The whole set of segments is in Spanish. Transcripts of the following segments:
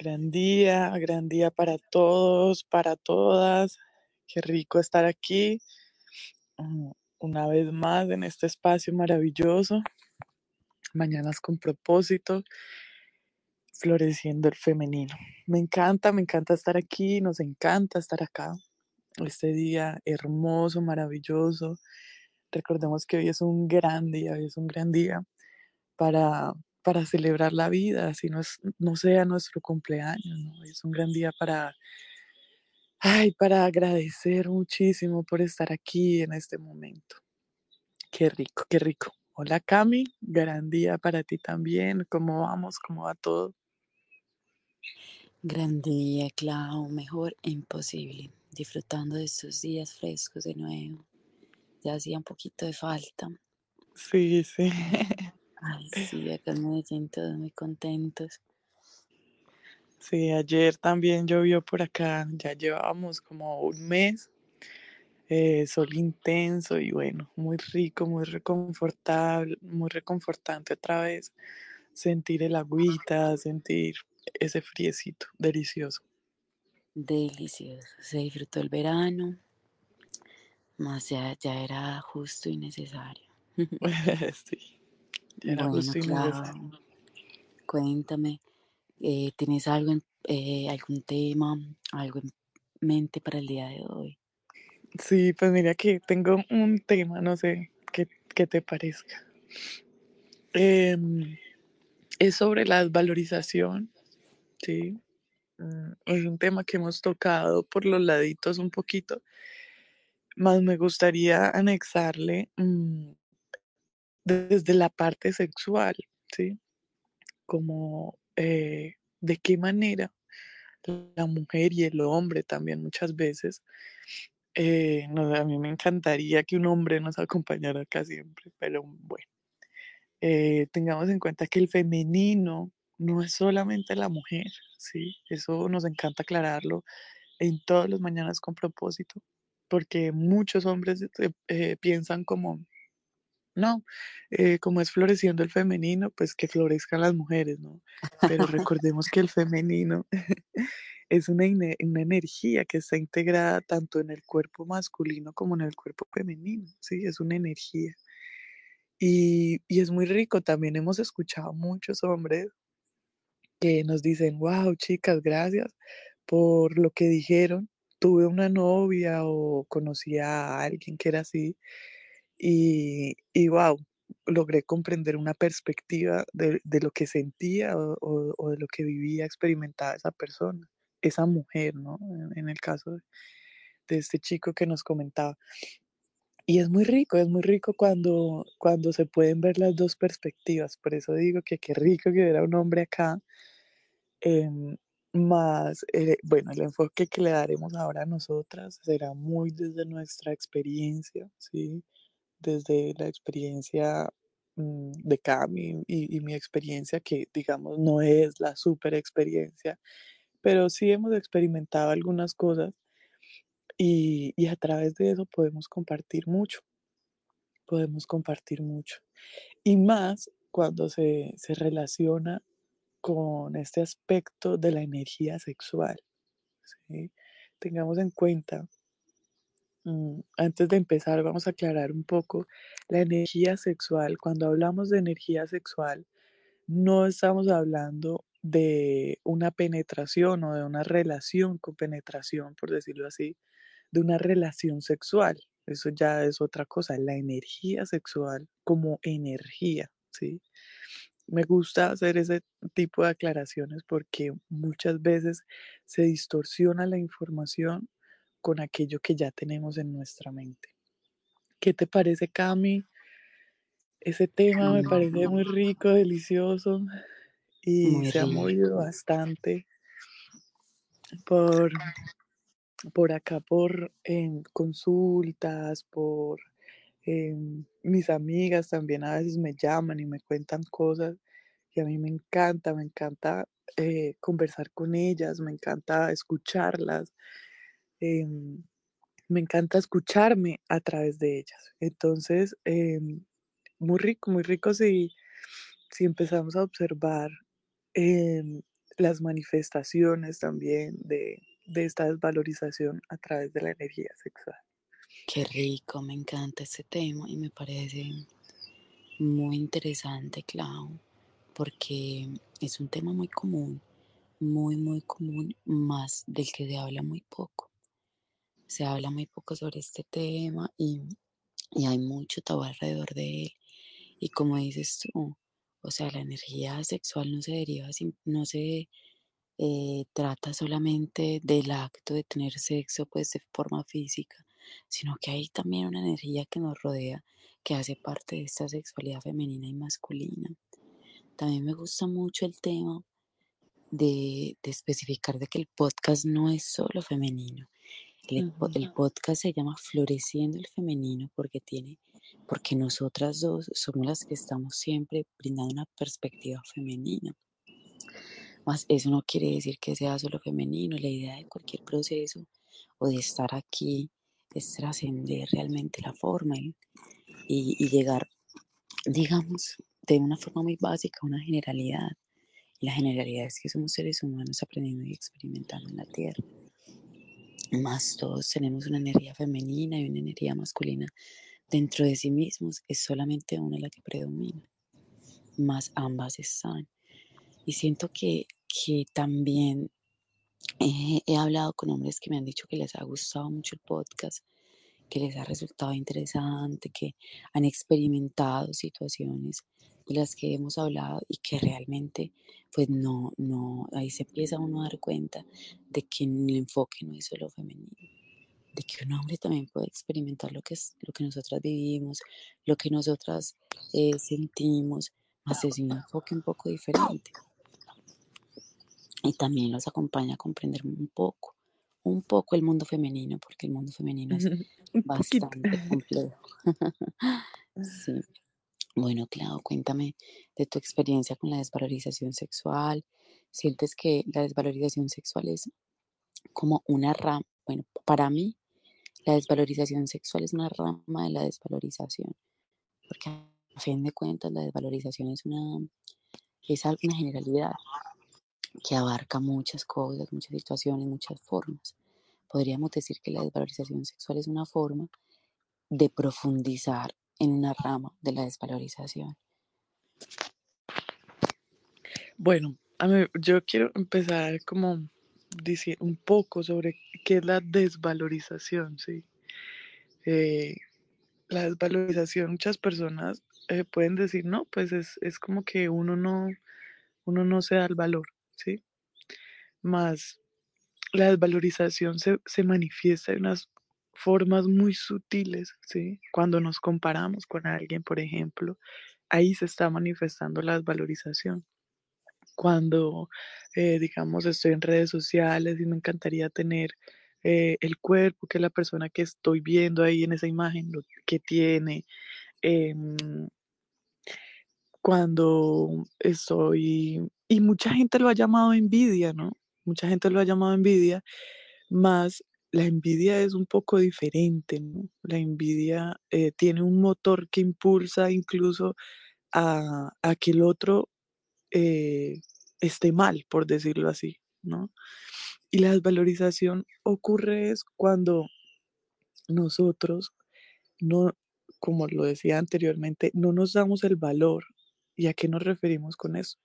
Gran día, gran día para todos, para todas. Qué rico estar aquí mm, una vez más en este espacio maravilloso. Mañanas con propósito, floreciendo el femenino. Me encanta, me encanta estar aquí, nos encanta estar acá. Este día hermoso, maravilloso. Recordemos que hoy es un gran día, hoy es un gran día para para celebrar la vida, si no, es, no sea nuestro cumpleaños, ¿no? Es un gran día para, ay, para agradecer muchísimo por estar aquí en este momento. Qué rico, qué rico. Hola Cami, gran día para ti también. ¿Cómo vamos? ¿Cómo va todo? Gran día, Clau, mejor imposible. Disfrutando de estos días frescos de nuevo. Ya hacía un poquito de falta. Sí, sí. Ay, sí, acá en Medellín todos muy contentos. Sí, ayer también llovió por acá, ya llevábamos como un mes, eh, sol intenso y bueno, muy rico, muy reconfortable, muy reconfortante otra vez sentir el agüita, sentir ese friecito, delicioso. Delicioso, se disfrutó el verano, más ya, ya era justo y necesario. sí. Era bueno, claro. Cuéntame, eh, ¿tienes algo, eh, algún tema, algo en mente para el día de hoy? Sí, pues mira que tengo un tema, no sé qué, qué te parezca. Em, es sobre la valorización, ¿sí? Mm, es un tema que hemos tocado por los laditos un poquito, más me gustaría anexarle mm, desde la parte sexual, ¿sí? Como eh, de qué manera la mujer y el hombre también muchas veces, eh, a mí me encantaría que un hombre nos acompañara acá siempre, pero bueno, eh, tengamos en cuenta que el femenino no es solamente la mujer, ¿sí? Eso nos encanta aclararlo en todos los mañanas con propósito, porque muchos hombres piensan como, no, eh, como es floreciendo el femenino, pues que florezcan las mujeres, ¿no? Pero recordemos que el femenino es una, una, energía que está integrada tanto en el cuerpo masculino como en el cuerpo femenino, ¿sí? Es una energía. Y, y es muy rico, también hemos escuchado muchos hombres que nos dicen, wow, chicas, gracias por lo que dijeron. Tuve una novia o conocí a alguien que era así y, y wow, logré comprender una perspectiva de, de lo que sentía o, de lo que vivía, experimentaba esa persona, esa mujer, ¿no? En, el caso de, de, este chico que nos comentaba. Y es muy rico, es muy rico cuando, cuando se pueden ver las dos perspectivas. Por eso digo que qué rico que hubiera un hombre acá. Eh, más, eh, bueno, el enfoque que le daremos ahora a nosotras será muy desde nuestra experiencia, ¿sí? Desde la experiencia mm, de Cami y, mi experiencia, que digamos no es la super experiencia, pero sí hemos experimentado algunas cosas y, a través de eso podemos compartir mucho, podemos compartir mucho. Y más cuando se, se relaciona con este aspecto de la energía sexual. Tengamos en cuenta antes de empezar, vamos a aclarar un poco la energía sexual. Cuando hablamos de energía sexual, no estamos hablando de una penetración o de una relación con penetración, por decirlo así, de una relación sexual. Eso ya es otra cosa, la energía sexual como energía, ¿sí? Me gusta hacer ese tipo de aclaraciones porque muchas veces se distorsiona la información con aquello que ya tenemos en nuestra mente. ¿Qué te parece, Cami? Ese tema me parece muy rico, delicioso y Muy se ha movido bastante por, por acá, por consultas, por em, mis amigas también a veces me llaman y me cuentan cosas y a mí me encanta, me encanta eh, conversar con ellas, me encanta escucharlas. Em, me encanta escucharme a través de ellas. Entonces, em, muy rico, muy rico si, si empezamos a observar em, las manifestaciones también de, de esta desvalorización a través de la energía sexual. Qué rico, me encanta este tema y me parece muy interesante, Clau, porque es un tema muy común, muy, muy común, más del que se habla muy poco. Se habla muy poco sobre este tema y, y hay mucho tabú alrededor de él. Y como dices tú, o sea, la energía sexual no se deriva, no se eh, trata solamente del acto de tener sexo pues de forma física, sino que hay también una energía que nos rodea que hace parte de esta sexualidad femenina y masculina. También me gusta mucho el tema de, especificar de que el podcast no es solo femenino. El, el, podcast se llama Floreciendo el Femenino porque tiene, porque nosotras dos somos las que estamos siempre brindando una perspectiva femenina. Más eso no quiere decir que sea solo femenino. La idea de cualquier proceso o de estar aquí es trascender realmente la forma y, y, llegar, digamos, de una forma muy básica a una generalidad. Y la generalidad es que somos seres humanos aprendiendo y experimentando en la Tierra. Más todos tenemos una energía femenina y una energía masculina dentro de sí mismos. Es solamente una la que predomina. Más ambas están. Y siento que, que también he hablado con hombres que me han dicho que les ha gustado mucho el podcast, que les ha resultado interesante, que han experimentado situaciones de las que hemos hablado y que realmente, pues no, no, ahí se empieza uno a dar cuenta de que el enfoque no es solo femenino, de que un hombre también puede experimentar lo que, es, lo que nosotras vivimos, lo que nosotras eh, sentimos, más es un enfoque un poco diferente y también los acompaña a comprender un poco, un poco el mundo femenino, porque el mundo femenino es bastante complejo. sí. Bueno, Clau, cuéntame de tu experiencia con la desvalorización sexual. ¿Sientes que la desvalorización sexual es como una rama? Bueno, para mí, la desvalorización sexual es una rama de la desvalorización, porque a fin de cuentas la desvalorización es una, es una generalidad que abarca muchas cosas, muchas situaciones, muchas formas. Podríamos decir que la desvalorización sexual es una forma de profundizar en una rama de la desvalorización. Bueno, a mí, yo quiero empezar como decir un poco sobre qué es la desvalorización, ¿sí? Eh, la desvalorización, muchas personas eh, pueden decir, no, pues es, es, como que uno no, uno no se da el valor, ¿sí? Más la desvalorización se, se manifiesta de unas formas muy sutiles, ¿sí? Cuando nos comparamos con alguien, por ejemplo, ahí se está manifestando la desvalorización. Cuando, eh, digamos, estoy en redes sociales y me encantaría tener eh, el cuerpo que la persona que estoy viendo ahí en esa imagen, lo que tiene, em, cuando estoy, y mucha gente lo ha llamado envidia, ¿no? Mucha gente lo ha llamado envidia, más la envidia es un poco diferente, ¿no? La envidia eh, tiene un motor que impulsa incluso a, que el otro eh, esté mal, por decirlo así, ¿no? Y la desvalorización ocurre es cuando nosotros no, como lo decía anteriormente, no nos damos el valor ¿Y a qué nos referimos con eso?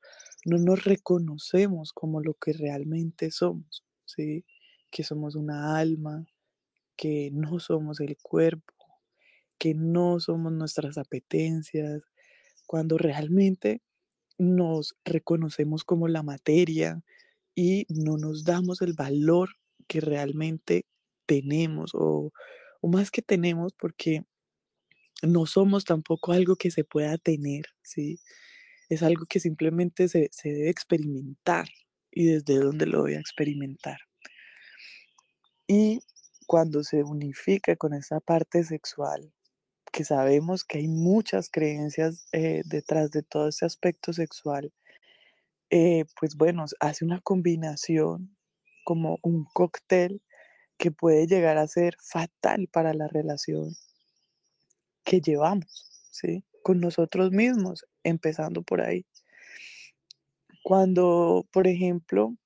No nos reconocemos como lo que realmente somos, ¿sí? Que somos una alma, que no somos el cuerpo, que no somos nuestras apetencias, cuando realmente nos reconocemos como la materia y no nos damos el valor que realmente tenemos o, o más que tenemos porque no somos tampoco algo que se pueda tener, ¿sí? Es algo que simplemente se, debe experimentar y desde dónde lo voy a experimentar. Y cuando se unifica con esa parte sexual, que sabemos que hay muchas creencias eh, detrás de todo ese aspecto sexual, eh, pues bueno, hace una combinación como un cóctel que puede llegar a ser fatal para la relación que llevamos, ¿sí? Con nosotros mismos, empezando por ahí. Cuando, por ejemplo,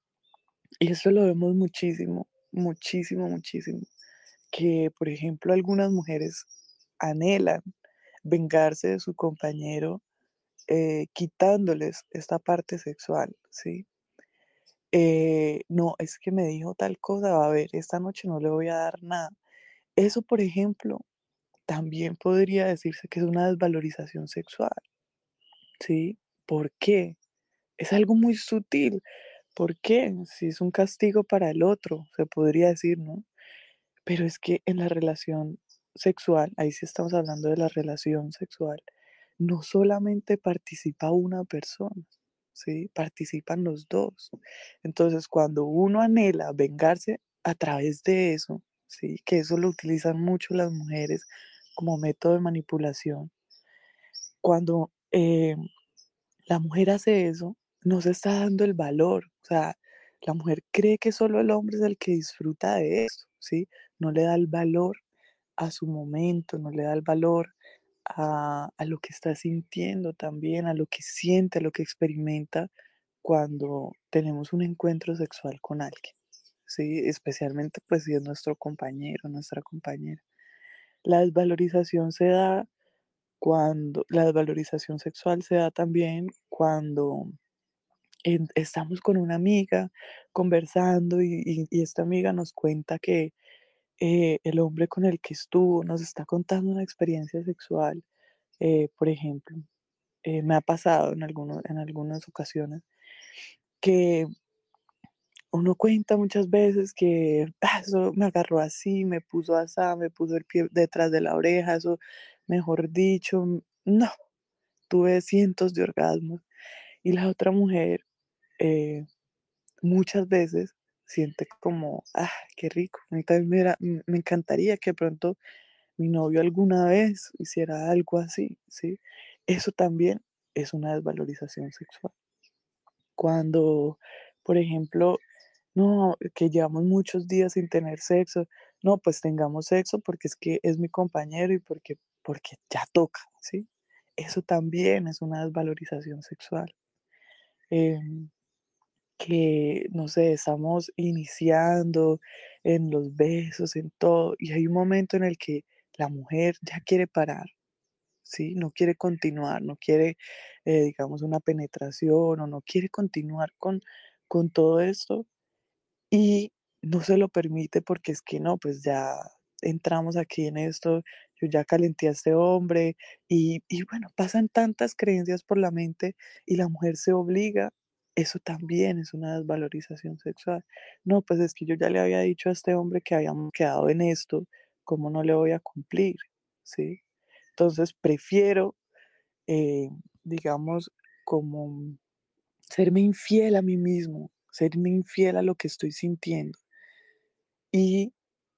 y eso lo vemos muchísimo, muchísimo, muchísimo, que, por ejemplo, algunas mujeres anhelan vengarse de su compañero eh, quitándoles esta parte sexual, ¿sí? Eh, no, es que me dijo tal cosa, a ver, esta noche no le voy a dar nada. Eso, por ejemplo, también podría decirse que es una desvalorización sexual, ¿sí? ¿Por qué? Es algo muy sutil. ¿Por qué? Si es un castigo para el otro, se podría decir, ¿no? Pero es que en la relación sexual, ahí sí estamos hablando de la relación sexual, no solamente participa una persona, ¿sí? Participan los dos. Entonces, cuando uno anhela vengarse a través de eso, ¿sí? Que eso lo utilizan mucho las mujeres como método de manipulación. Cuando eh, la mujer hace eso, no se está dando el valor. O sea, la mujer cree que solo el hombre es el que disfruta de eso, ¿sí? No le da el valor a su momento, no le da el valor a, lo que está sintiendo también, a lo que siente, a lo que experimenta cuando tenemos un encuentro sexual con alguien, ¿sí? Especialmente pues si es nuestro compañero, nuestra compañera. La desvalorización se da cuando, la desvalorización sexual se da también cuando en- estamos con una amiga conversando y, y- y esta amiga nos cuenta que eh, el hombre con el que estuvo nos está contando una experiencia sexual, eh, por ejemplo, eh, me ha pasado en, algunos, en algunas ocasiones que uno cuenta muchas veces que "Ah, eso me agarró así, me puso así, me puso el pie detrás de la oreja, eso, mejor dicho, no, tuve cientos de orgasmos. Y la otra mujer eh, muchas veces siente como, ah, qué rico. Entonces, mira, m- me encantaría que pronto mi novio alguna vez hiciera algo así, ¿sí? Eso también es una desvalorización sexual. Cuando, por ejemplo, no, que llevamos muchos días sin tener sexo, no, pues tengamos sexo porque es que es mi compañero y porque, porque ya toca, ¿sí? Eso también es una desvalorización sexual. Em, que, no sé, estamos iniciando en los besos, en todo, y hay un momento en el que la mujer ya quiere parar, ¿sí? No quiere continuar, no quiere, eh, digamos, una penetración o no quiere continuar con, con todo esto y no se lo permite porque es que no, pues ya entramos aquí en esto, yo ya calenté a este hombre y, y bueno, pasan tantas creencias por la mente y la mujer se obliga, eso también es una desvalorización sexual. No, pues es que yo ya le había dicho a este hombre que habíamos quedado en esto, ¿cómo no le voy a cumplir? ¿Sí? Entonces prefiero, eh, digamos, como serme infiel a mí mismo, serme infiel a lo que estoy sintiendo y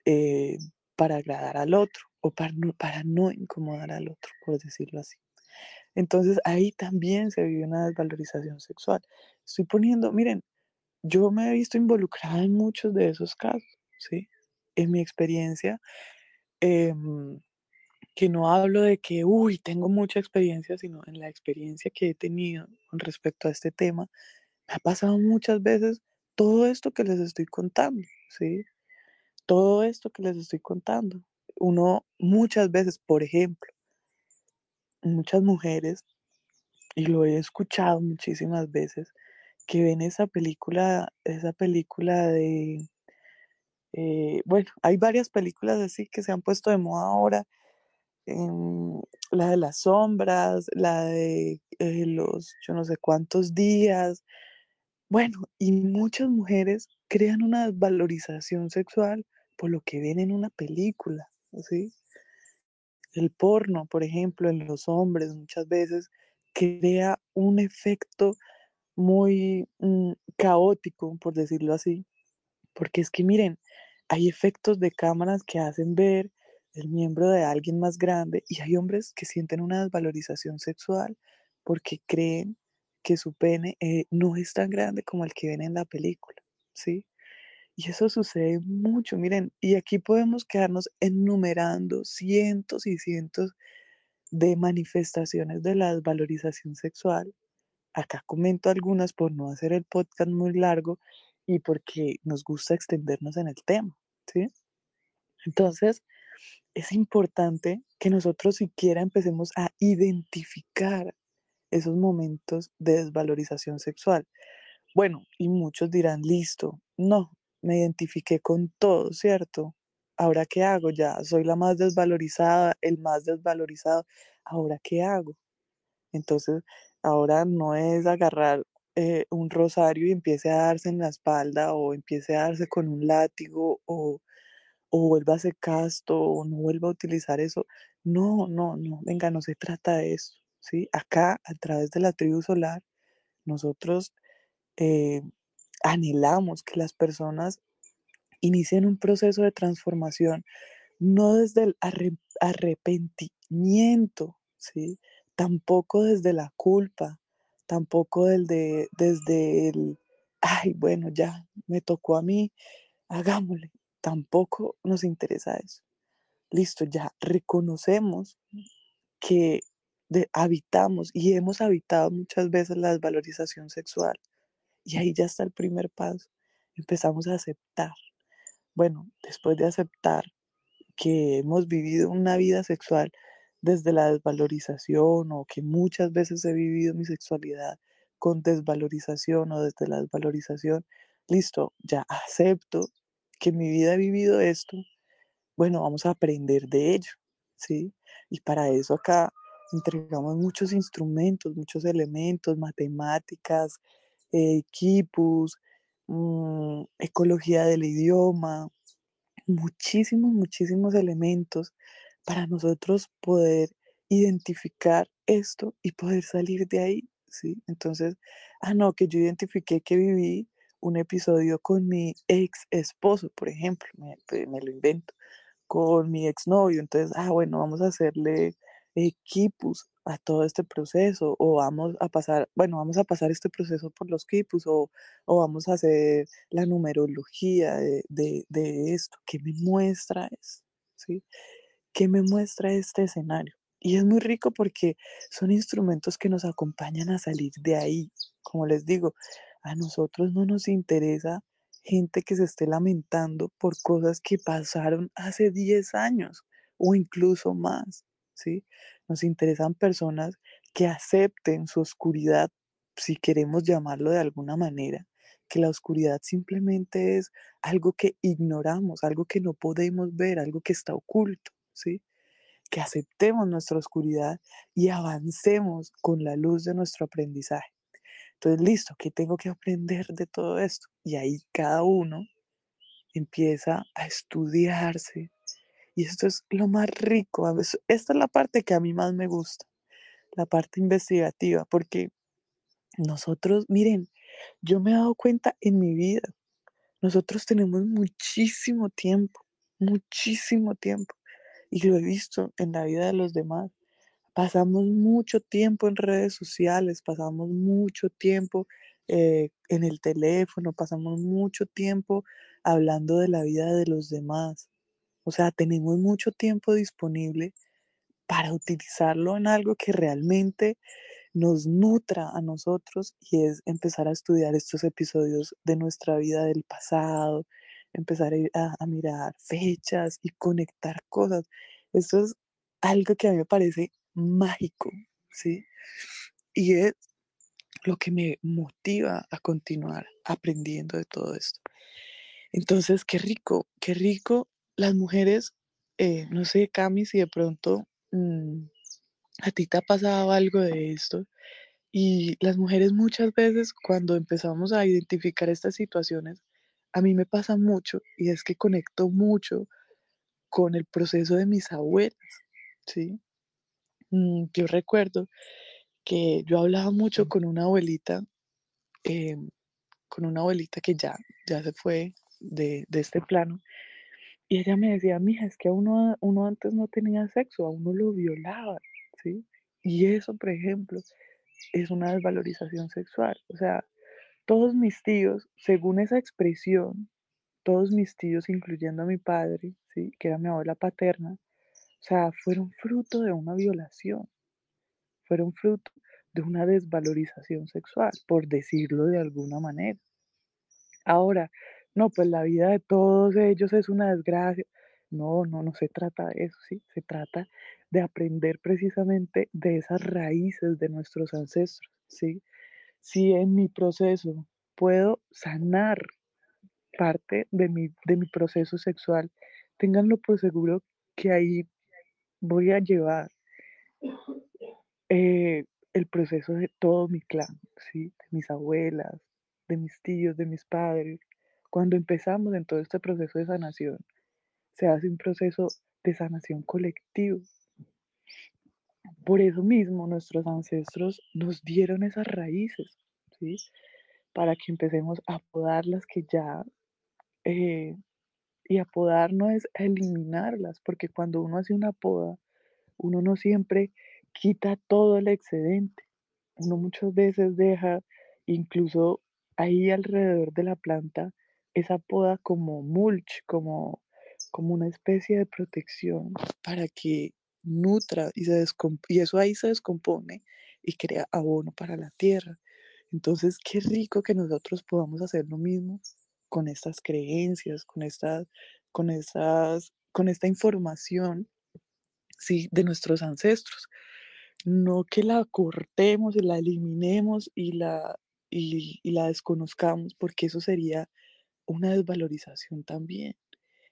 eh, para agradar al otro o para no, para no incomodar al otro, por decirlo así. Entonces ahí también se vive una desvalorización sexual. Estoy poniendo, miren, yo me he visto involucrada en muchos de esos casos, ¿sí? En mi experiencia, em, que no hablo de que, uy, tengo mucha experiencia, sino en la experiencia que he tenido con respecto a este tema, me ha pasado muchas veces todo esto que les estoy contando, ¿sí? Todo esto que les estoy contando. Uno muchas veces, por ejemplo, muchas mujeres, y lo he escuchado muchísimas veces, que ven esa película, esa película de, eh, bueno, hay varias películas así que se han puesto de moda ahora, em, la de las sombras, la de eh, los yo no sé cuántos días, Bueno, y muchas mujeres crean una desvalorización sexual por lo que ven en una película, ¿sí? El porno, por ejemplo, en los hombres muchas veces crea un efecto muy mm, caótico, por decirlo así, porque es que miren, hay efectos de cámaras que hacen ver el miembro de alguien más grande y hay hombres que sienten una desvalorización sexual porque creen que su pene eh, no es tan grande como el que ven en la película, ¿sí? Y eso sucede mucho, miren, y aquí podemos quedarnos enumerando cientos y cientos de manifestaciones de la desvalorización sexual Acá comento algunas por no hacer el podcast muy largo y porque nos gusta extendernos en el tema, ¿sí? Entonces, es importante que nosotros siquiera empecemos a identificar esos momentos de desvalorización sexual. Bueno, y muchos dirán, listo, no, me identifiqué con todo, ¿cierto? Ahora qué hago? Ya soy la más desvalorizada, el más desvalorizado. Ahora qué hago? Entonces, ahora no es agarrar eh, un rosario y empiece a darse en la espalda o empiece a darse con un látigo o, o vuelva a ser casto o no vuelva a utilizar eso. No, no, no, venga, no se trata de eso, ¿sí? Acá, a través de la tribu solar, nosotros eh, anhelamos que las personas inicien un proceso de transformación, no desde el arrepentimiento, ¿sí? Tampoco desde la culpa, tampoco desde, desde el, ay, bueno, ya me tocó a mí, hagámosle. Tampoco nos interesa eso. Listo, ya reconocemos que habitamos y hemos habitado muchas veces la desvalorización sexual. Y ahí ya está el primer paso. Empezamos a aceptar. Bueno, después de aceptar que hemos vivido una vida sexual desde la desvalorización o que muchas veces he vivido mi sexualidad con desvalorización o desde la desvalorización, listo, ya acepto que mi vida he vivido esto, bueno, vamos a aprender de ello, ¿sí? Y para eso acá entregamos muchos instrumentos, muchos elementos, matemáticas, equipos, mmm, ecología del idioma, muchísimos, muchísimos elementos para nosotros poder identificar esto y poder salir de ahí, ¿sí? Entonces, ah, no, que yo identifiqué que viví un episodio con mi ex esposo, por ejemplo, me, pues, me lo invento, con mi exnovio, entonces, ah, bueno, vamos a hacerle equipos a todo este proceso o vamos a pasar, bueno, vamos a pasar este proceso por los equipos o, o vamos a hacer la numerología de, de, esto, ¿qué me muestra eso? ¿Sí? ¿Qué me muestra este escenario? Y es muy rico porque son instrumentos que nos acompañan a salir de ahí. Como les digo, a nosotros no nos interesa gente que se esté lamentando por cosas que pasaron hace 10 años o incluso más, ¿sí? Nos interesan personas que acepten su oscuridad, si queremos llamarlo de alguna manera, que la oscuridad simplemente es algo que ignoramos, algo que no podemos ver, algo que está oculto, ¿sí? Que aceptemos nuestra oscuridad y avancemos con la luz de nuestro aprendizaje. Entonces, listo, ¿qué tengo que aprender de todo esto? Y ahí cada uno empieza a estudiarse. Y esto es lo más rico. Esta es la parte que a mí más me gusta, la parte investigativa, porque nosotros, miren, yo me he dado cuenta en mi vida, nosotros tenemos muchísimo tiempo, muchísimo tiempo, y lo he visto en la vida de los demás. Pasamos mucho tiempo en redes sociales, pasamos mucho tiempo eh, en el teléfono, pasamos mucho tiempo hablando de la vida de los demás. O sea, tenemos mucho tiempo disponible para utilizarlo en algo que realmente nos nutra a nosotros y es empezar a estudiar estos episodios de nuestra vida del pasado, empezar a, a mirar fechas y conectar cosas. Esto es algo que a mí me parece mágico, ¿sí? Y es lo que me motiva a continuar aprendiendo de todo esto. Entonces, qué rico, qué rico las mujeres, eh, no sé, Cami, si de pronto mmm, a ti te ha pasado algo de esto. Y las mujeres muchas veces cuando empezamos a identificar estas situaciones, a mí me pasa mucho y es que conecto mucho con el proceso de mis abuelas, ¿sí? Mm, yo recuerdo que yo hablaba mucho con una abuelita, eh, con una abuelita que ya, ya se fue de, de este plano, y ella me decía, mija, es que a uno, uno antes no tenía sexo, a uno lo violaban, ¿sí? Y eso, por ejemplo, es una desvalorización sexual. O sea, todos mis tíos, según esa expresión, todos mis tíos, incluyendo a mi padre, ¿sí? que era mi abuela paterna, o sea, fueron fruto de una violación. Fueron fruto de una desvalorización sexual, por decirlo de alguna manera. Ahora, no, pues la vida de todos ellos es una desgracia. No, no, no se trata de eso, ¿sí? Se trata de aprender precisamente de esas raíces de nuestros ancestros, ¿sí? Si en mi proceso puedo sanar parte de mi, de mi proceso sexual, ténganlo por seguro que ahí voy a llevar eh, el proceso de todo mi clan, ¿sí? de mis abuelas, de mis tíos, de mis padres. Cuando empezamos en todo este proceso de sanación, se hace un proceso de sanación colectivo. Por eso mismo nuestros ancestros nos dieron esas raíces, ¿sí? Para que empecemos a podar las que ya, eh, y apodar no es eliminarlas, porque cuando uno hace una poda, uno no siempre quita todo el excedente. Uno muchas veces deja incluso ahí alrededor de la planta esa poda como mulch, como, como una especie de protección para que nutra y, se y eso ahí se descompone y crea abono para la tierra. Entonces, qué rico que nosotros podamos hacer lo mismo con estas creencias, con estas, con esas, con esta información ¿sí? de nuestros ancestros. No que la cortemos y la eliminemos y la, y, y la desconozcamos, porque eso sería una desvalorización también.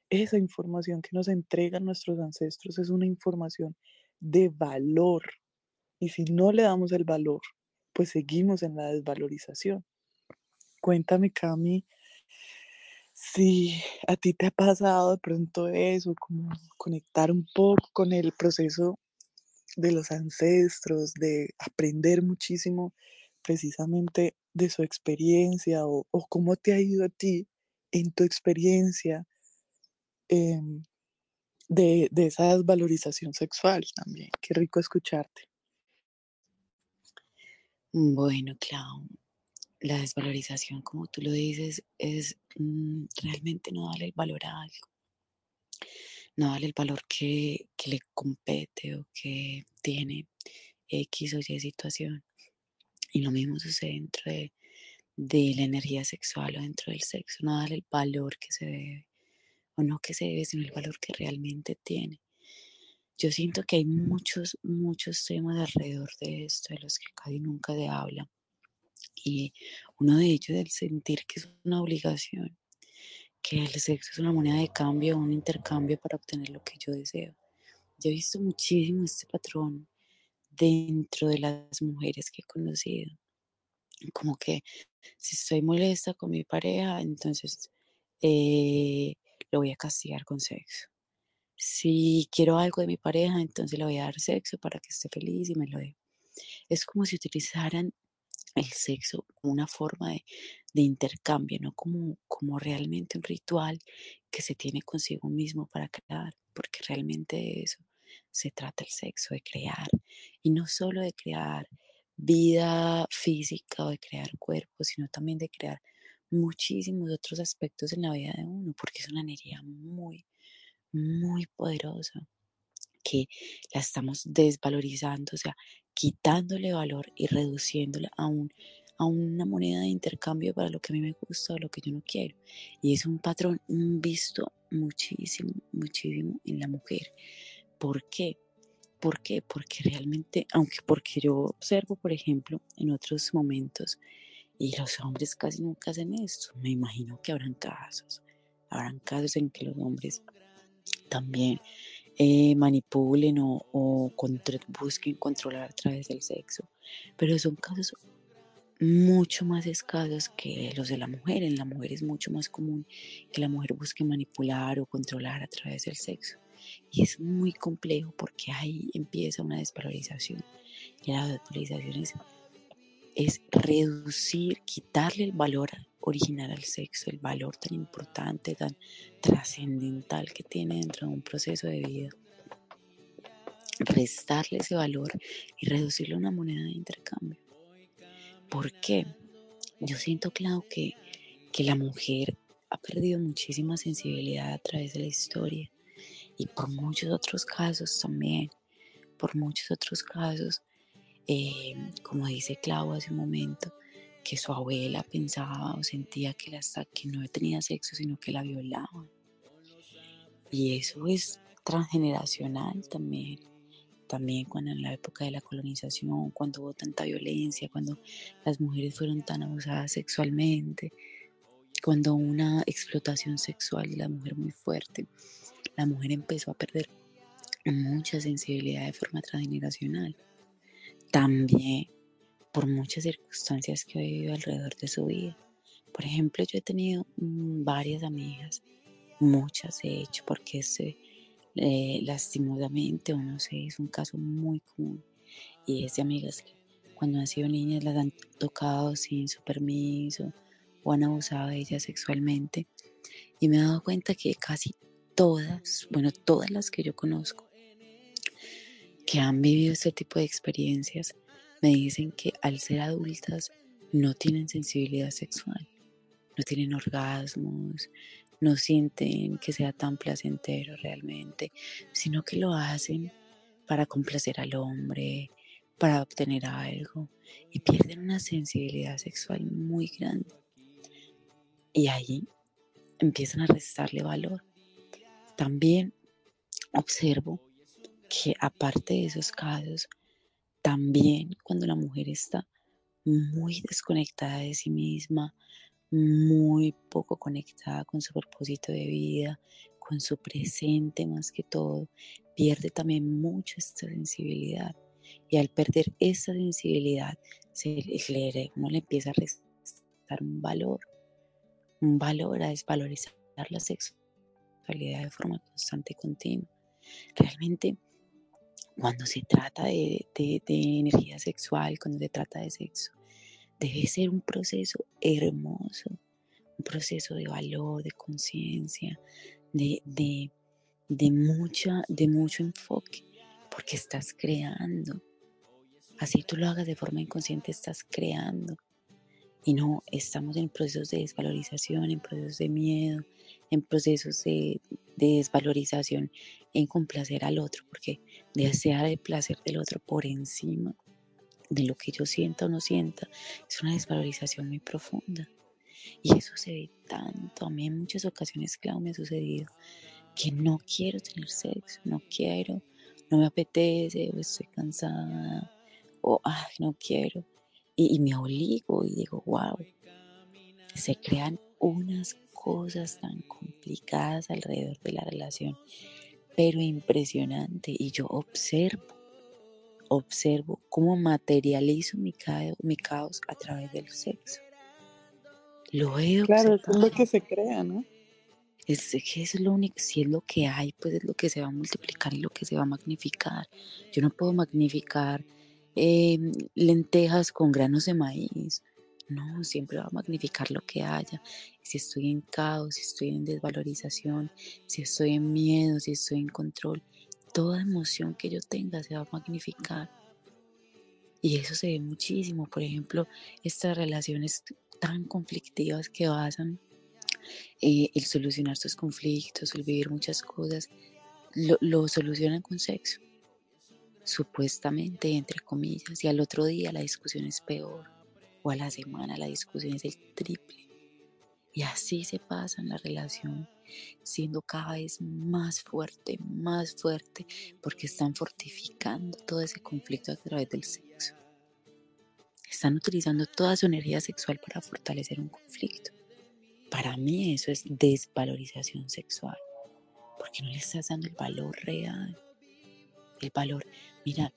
Esa información que nos entregan nuestros ancestros es una información de valor. Y si no le damos el valor, pues seguimos en la desvalorización. Cuéntame, Cami, si a ti te ha pasado de pronto eso, como conectar un poco con el proceso de los ancestros, de aprender muchísimo precisamente de su experiencia o, o cómo te ha ido a ti en tu experiencia eh, de, de, esa desvalorización sexual también. Qué rico escucharte. Bueno, Clau, la desvalorización, como tú lo dices, es mmm, realmente no darle el valor a algo. No darle el valor que, que le compete o que tiene X o Y situación. Y lo mismo sucede dentro de, la energía sexual o dentro del sexo, no darle el valor que se debe, o no que se debe, sino el valor que realmente tiene. Yo siento que hay muchos, muchos temas alrededor de esto, de los que casi nunca se habla. Y uno de ellos es el sentir que es una obligación, que el sexo es una moneda de cambio, un intercambio para obtener lo que yo deseo. Yo he visto muchísimo este patrón dentro de las mujeres que he conocido. Como que si estoy molesta con mi pareja, entonces eh, lo voy a castigar con sexo. Si quiero algo de mi pareja, entonces le voy a dar sexo para que esté feliz y me lo dé. Es como si utilizaran el sexo como una forma de, de intercambio, no como, como realmente un ritual que se tiene consigo mismo para crear, porque realmente de eso se trata el sexo, de crear. Y no solo de crear vida física o de crear cuerpo, sino también de crear muchísimos otros aspectos en la vida de uno, porque es una energía muy, muy poderosa que la estamos desvalorizando, o sea, quitándole valor y reduciéndola a, un, a una moneda de intercambio para lo que a mí me gusta o lo que yo no quiero. Y es un patrón visto muchísimo, muchísimo en la mujer. ¿Por qué? ¿Por qué? Porque realmente, aunque porque yo observo, por ejemplo, en otros momentos, y los hombres casi nunca hacen esto, me imagino que habrán casos, habrán casos en que los hombres también eh, manipulen o, busquen controlar a través del sexo, pero son casos mucho más escasos que los de la mujer. En la mujer es mucho más común que la mujer busque manipular o controlar a través del sexo. Y es muy complejo porque ahí empieza una desvalorización. Y la desvalorización es, es reducir, quitarle el valor original al sexo, el valor tan importante, tan trascendental que tiene dentro de un proceso de vida. Restarle ese valor y reducirlo a una moneda de intercambio. ¿Por qué? Yo siento, claro, que, que la mujer ha perdido muchísima sensibilidad a través de la historia y por muchos otros casos también, por muchos otros casos, eh, como dice Clau hace un momento, que su abuela pensaba o sentía que, la, que no tenía sexo, sino que la violaban. Y eso es transgeneracional también. También cuando en la época de la colonización, cuando hubo tanta violencia, cuando las mujeres fueron tan abusadas sexualmente, cuando una explotación sexual de la mujer muy fuerte, la mujer empezó a perder mucha sensibilidad de forma transgeneracional. También por muchas circunstancias que he vivido alrededor de su vida. Por ejemplo, yo he tenido mm, varias amigas, muchas he hecho, porque este, eh, lastimosamente, o no sé, es un caso muy común. Y es de amigas que cuando han sido niñas las han tocado sin su permiso o han abusado de ellas sexualmente. Y me he dado cuenta que casi todas, bueno, todas las que yo conozco, que han vivido este tipo de experiencias, me dicen que al ser adultas no tienen sensibilidad sexual, no tienen orgasmos, no sienten que sea tan placentero realmente, sino que lo hacen para complacer al hombre, para obtener algo y pierden una sensibilidad sexual muy grande. Y ahí empiezan a restarle valor. También observo que aparte de esos casos, también cuando la mujer está muy desconectada de sí misma, muy poco conectada con su propósito de vida, con su presente más que todo, pierde también mucho esta sensibilidad. Y al perder esa sensibilidad, se le, uno le empieza a restar un valor, un valor a desvalorizar la sexualidad de forma constante y continua. Realmente cuando se trata de, energía sexual, cuando se trata de sexo, debe ser un proceso hermoso, un proceso de valor, de conciencia, de, de, mucha, de mucho enfoque, porque estás creando. Así tú lo hagas de forma inconsciente, estás creando. Y no, estamos en procesos de desvalorización, en procesos de miedo, en procesos de, desvalorización, en complacer al otro, porque desear el placer del otro por encima de lo que yo sienta o no sienta es una desvalorización muy profunda. Y eso se ve tanto. A mí en muchas ocasiones, claro, me ha sucedido que no quiero tener sexo, no quiero, no me apetece, o estoy cansada, o ay, no quiero y, me obligo y digo, wow, se crean unas cosas tan complicadas alrededor de la relación, pero impresionante. Y yo observo, observo cómo materializo mi caos, mi caos a través del sexo. Lo veo. Claro, es lo que se crea, ¿no? Es que es lo único, si es lo que hay, pues es lo que se va a multiplicar y lo que se va a magnificar. Yo no puedo magnificar Em, lentejas con granos de maíz. No, siempre va a magnificar lo que haya. Si estoy en caos, si estoy en desvalorización, si estoy en miedo, si estoy en control, toda emoción que yo tenga se va a magnificar. Y eso se ve muchísimo. Por ejemplo, estas relaciones tan conflictivas que basan eh, el solucionar sus conflictos, el vivir muchas cosas, lo solucionan con sexo supuestamente, entre comillas, y al otro día la discusión es peor, o a la semana la discusión es el triple. Y así se pasa en la relación, siendo cada vez más fuerte, más fuerte, porque están fortificando todo ese conflicto a través del sexo. Están utilizando toda su energía sexual para fortalecer un conflicto. Para mí eso es desvalorización sexual, porque no le estás dando el valor real el valor. Mira,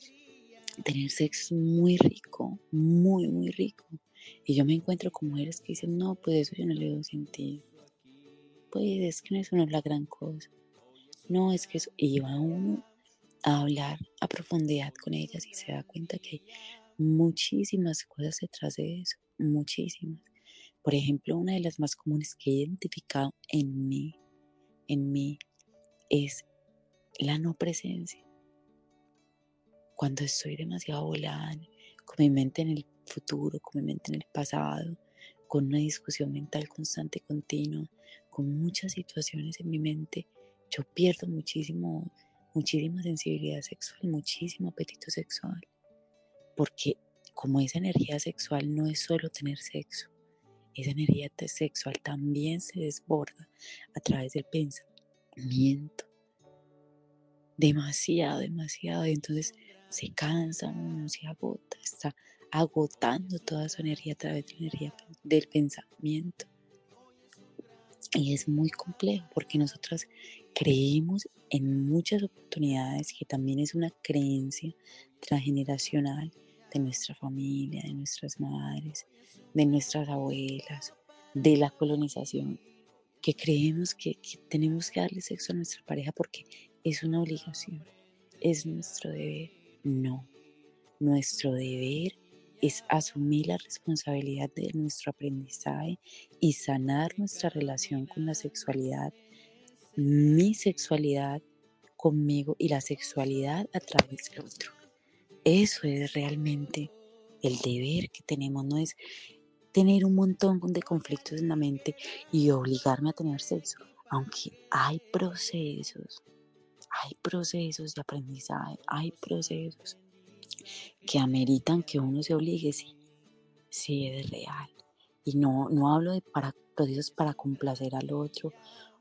tener sexo es muy rico, muy, muy rico. Y yo me encuentro con mujeres que dicen, no, pues eso yo no le doy sentido. Pues es que eso no es la gran cosa. No, es que eso. Y va uno a hablar a profundidad con ellas y se da cuenta que hay muchísimas cosas detrás de eso, muchísimas. Por ejemplo, una de las más comunes que he identificado en mí, en mí, es la no presencia cuando estoy demasiado volada, con mi mente en el futuro, con mi mente en el pasado, con una discusión mental constante y continua, con muchas situaciones en mi mente, yo pierdo muchísimo, muchísima sensibilidad sexual, muchísimo apetito sexual. porque como esa energía sexual no es solo tener sexo, esa energía sexual también se desborda a través del pensamiento. Demasiado, demasiado. Y entonces se cansa uno, se agota, está agotando toda su energía a través de la energía del pensamiento. Y es muy complejo porque nosotras creemos en muchas oportunidades que también es una creencia transgeneracional de nuestra familia, de nuestras madres, de nuestras abuelas, de la colonización, que creemos que tenemos que darle sexo a nuestra pareja porque es una obligación, es nuestro deber. No, nuestro deber es asumir la responsabilidad de nuestro aprendizaje y sanar nuestra relación con la sexualidad, mi sexualidad conmigo y la sexualidad a través del otro. Eso es realmente el deber que tenemos, no es tener un montón de conflictos en la mente y obligarme a tener sexo, aunque hay procesos, hay procesos de aprendizaje, hay procesos que ameritan que uno se obligue, sí, sí es real. Y no, no hablo de para, procesos para complacer al otro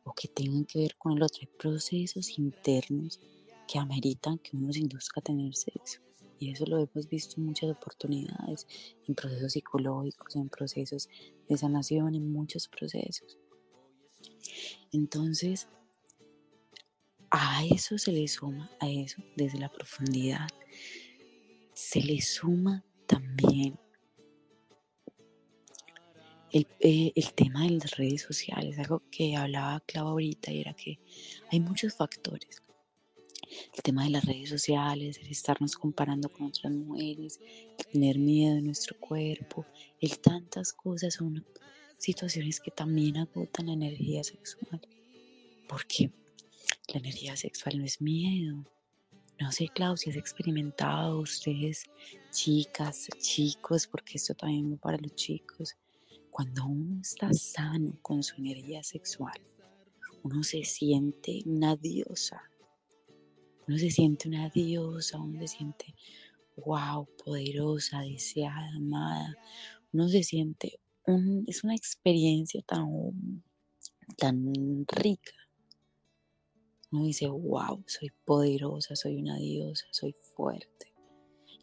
o que tengan que ver con el otro, hay procesos internos que ameritan que uno se induzca a tener sexo. Y eso lo hemos visto en muchas oportunidades, en procesos psicológicos, en procesos de sanación, en muchos procesos. Entonces, a eso se le suma, a eso desde la profundidad, se le suma también el, eh, el, tema de las redes sociales, algo que hablaba Clau ahorita, y era que hay muchos factores el tema de las redes sociales, el estarnos comparando con otras mujeres, el tener miedo de nuestro cuerpo, el tantas cosas son situaciones que también agotan la energía sexual. Porque la energía sexual no es miedo. No sé, Clau, si has experimentado ustedes, chicas, chicos, porque esto también va para los chicos. Cuando uno está sano con su energía sexual, uno se siente una diosa, uno se siente una diosa, uno se siente, wow, poderosa, deseada, amada. Uno se siente, un, es una experiencia tan, tan rica. Uno dice, wow, soy poderosa, soy una diosa, soy fuerte.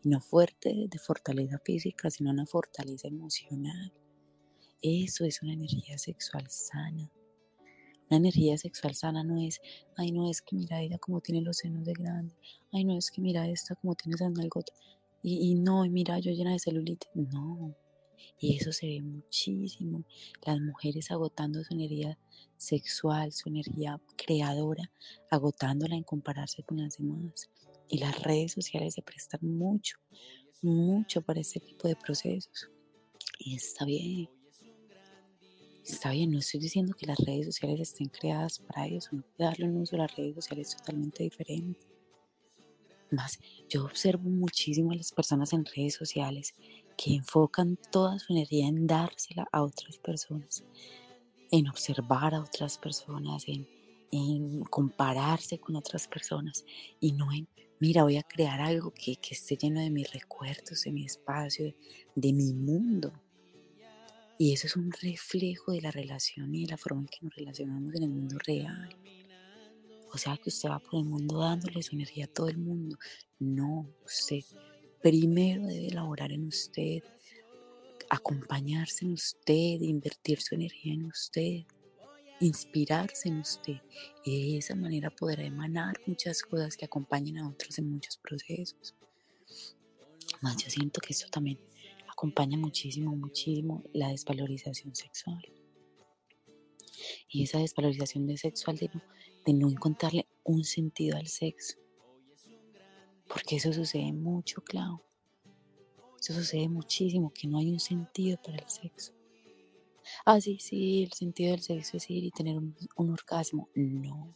Y no fuerte de fortaleza física, sino una fortaleza emocional. Eso es una energía sexual sana. Una energía sexual sana no es, ay, no es que mira ella como tiene los senos de grande, ay, no es que mira esta como tiene esas nalgotas, y, y no, y mira yo llena de celulitis. No, y eso se ve muchísimo. Las mujeres agotando su energía sexual, su energía creadora, agotándola en compararse con las demás. Y las redes sociales se prestan mucho, mucho para este tipo de procesos. Y está bien. Está bien, no estoy diciendo que las redes sociales estén creadas para eso, no darle un uso a las redes sociales totalmente diferente. Más, yo observo muchísimo a las personas en redes sociales que enfocan toda su energía en dársela a otras personas, en observar a otras personas, en, en compararse con otras personas y no en, mira, voy a crear algo que, que esté lleno de mis recuerdos, de mi espacio, de, de mi mundo. Y eso es un reflejo de la relación y de la forma en que nos relacionamos en el mundo real. O sea que usted va por el mundo dándole su energía a todo el mundo. No, usted primero debe elaborar en usted, acompañarse en usted, invertir su energía en usted, inspirarse en usted. Y de esa manera podrá emanar muchas cosas que acompañen a otros en muchos procesos. Más yo siento que esto también acompaña muchísimo, muchísimo la desvalorización sexual. Y esa desvalorización de sexual de no, de no encontrarle un sentido al sexo. Porque eso sucede mucho, Clau. Eso sucede muchísimo, que no hay un sentido para el sexo. Ah, sí, sí, el sentido del sexo es ir y tener un, un orgasmo. No.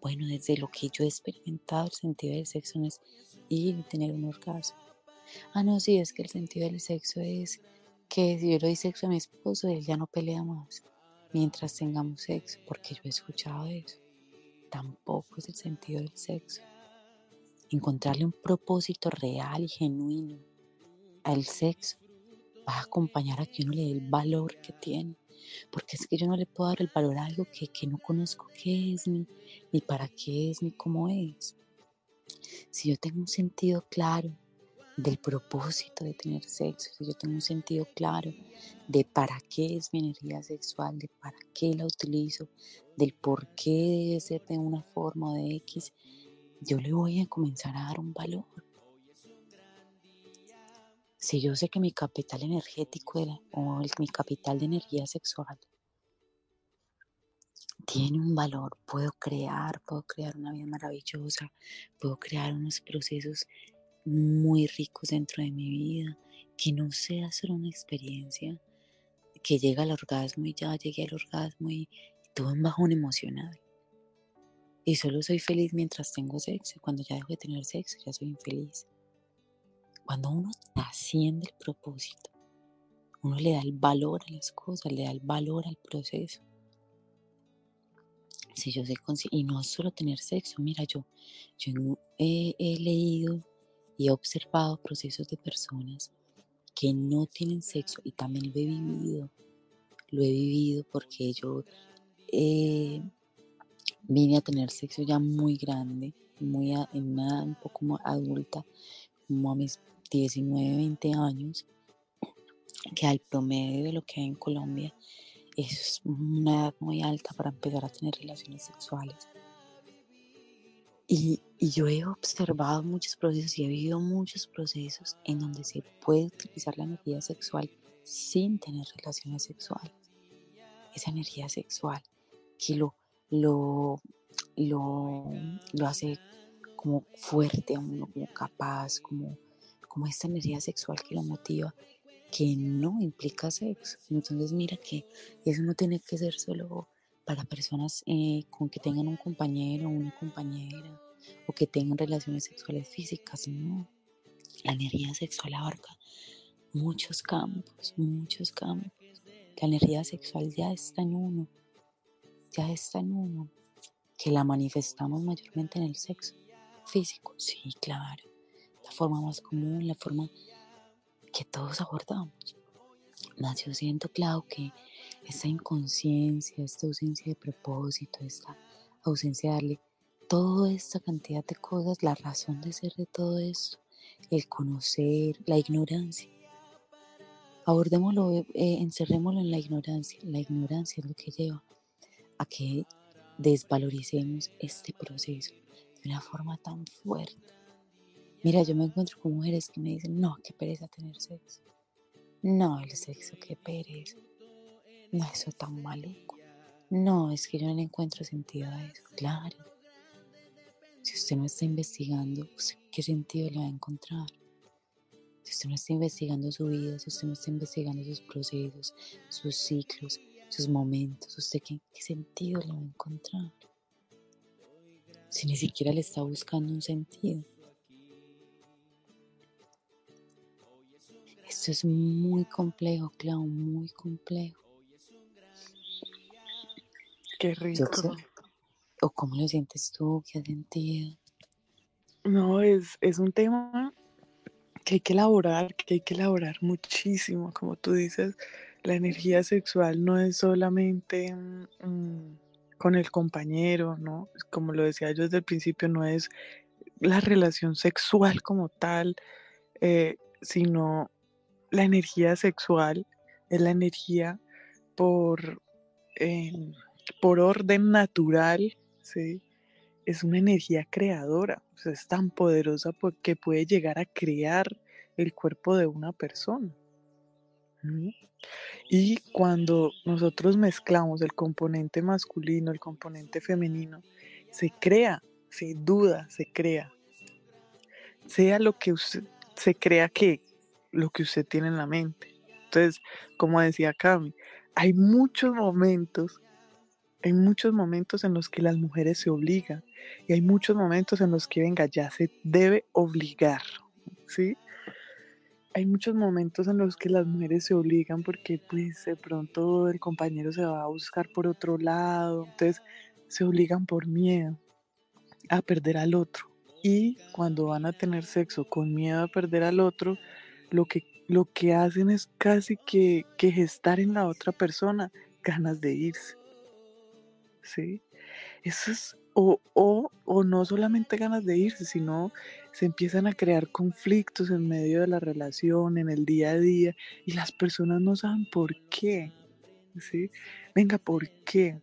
Bueno, desde lo que yo he experimentado, el sentido del sexo no es ir y tener un orgasmo. Ah, no, sí, es que el sentido del sexo es que si yo le doy sexo a mi esposo, él ya no pelea más mientras tengamos sexo, porque yo he escuchado eso. Tampoco es el sentido del sexo. Encontrarle un propósito real y genuino al sexo va a acompañar a que uno le dé el valor que tiene. Porque es que yo no le puedo dar el valor a algo que, no conozco qué es, ni, ni para qué es, ni cómo es. Si yo tengo un sentido claro del propósito de tener sexo, si yo tengo un sentido claro de para qué es mi energía sexual, de para qué la utilizo, del por qué debe ser de una forma o de X, yo le voy a comenzar a dar un valor. Si yo sé que mi capital energético o mi capital de energía sexual tiene un valor, puedo crear, puedo crear una vida maravillosa, puedo crear unos procesos muy ricos dentro de mi vida, que no sea solo una experiencia, que llega al orgasmo y ya llegué al orgasmo y, todo en bajón emocional. Y solo soy feliz mientras tengo sexo. Cuando ya dejo de tener sexo, ya soy infeliz. Cuando uno trasciende el propósito, uno le da el valor a las cosas, le da el valor al proceso. Si yo sé, y no solo tener sexo, mira, yo, yo he, he leído y he observado procesos de personas que no tienen sexo y también lo he vivido. Lo he vivido porque yo eh, vine a tener sexo ya muy grande, muy en una un poco más adulta, como a mis 19, 20 años, que al promedio de lo que hay en Colombia es una edad muy alta para empezar a tener relaciones sexuales. Y, y, yo he observado muchos procesos y he vivido muchos procesos en donde se puede utilizar la energía sexual sin tener relaciones sexuales. Esa energía sexual que lo, lo, lo, hace como fuerte a uno, como capaz, como, como esta energía sexual que lo motiva, que no implica sexo. Entonces mira que eso no tiene que ser solo para personas eh, con que tengan un compañero o una compañera o que tengan relaciones sexuales físicas, no. La energía sexual abarca muchos campos, muchos campos. La energía sexual ya está en uno ya está en uno, que la manifestamos mayormente en el sexo físico, sí, claro, la forma más común, la forma que todos abordamos. Más yo siento, claro, que esta inconsciencia, esta ausencia de propósito, esta ausencia de darle toda esta cantidad de cosas, la razón de ser de todo esto, el conocer, la ignorancia. Abordémoslo, eh, encerrémoslo en la ignorancia. La ignorancia es lo que lleva a que desvaloricemos este proceso de una forma tan fuerte. Mira, yo me encuentro con mujeres que me dicen, no, qué pereza tener sexo. No, el sexo, qué pereza. No, eso tan maluco. No, es que yo no le encuentro sentido a eso. Claro. Si usted no está investigando, ¿qué sentido le va a encontrar? Si usted no está investigando su vida, si usted no está investigando sus procesos, sus ciclos, sus momentos, usted qué, sentido le va a encontrar. Si ni siquiera le está buscando un sentido. Esto es muy complejo, Clau, muy complejo. Qué rico. ¿O cómo lo sientes tú? ¿Qué has sentido? No, es, es un tema que hay que elaborar, que hay que elaborar muchísimo, como tú dices, la energía sexual no es solamente mm, con el compañero, ¿no? Como lo decía yo desde el principio, no es la relación sexual como tal, eh, sino la energía sexual es la energía por, em, por orden natural, ¿sí? Es una energía creadora, es tan poderosa porque puede llegar a crear el cuerpo de una persona. Y cuando nosotros mezclamos el componente masculino, el componente femenino, se crea, sin duda se crea. Sea lo que usted se crea que lo que usted tiene en la mente. Entonces, como decía Cami, hay muchos momentos, hay muchos momentos en los que las mujeres se obligan y hay muchos momentos en los que venga, ya se debe obligar, ¿sí? Hay muchos momentos en los que las mujeres se obligan porque pues de pronto el compañero se va a buscar por otro lado, entonces se obligan por miedo a perder al otro. Y cuando van a tener sexo con miedo a perder al otro, lo que lo que hacen es casi que, que gestar en la otra persona ganas de irse. ¿Sí? Eso es, o, o, o no solamente ganas de irse, sino se empiezan a crear conflictos en medio de la relación, en el día a día, y las personas no saben por qué. ¿Sí? Venga, ¿por qué?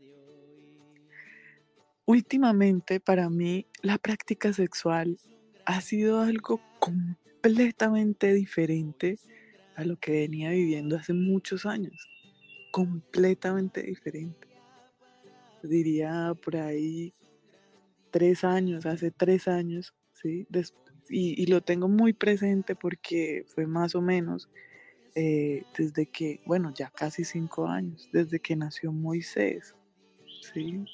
Últimamente para mí la práctica sexual ha sido algo completamente diferente a lo que venía viviendo hace muchos años. Completamente diferente. Diría por ahí tres años, hace tres años, ¿sí? y, y, lo tengo muy presente porque fue más o menos eh, desde que, bueno, ya casi cinco años, desde que nació Moisés, ¿sí?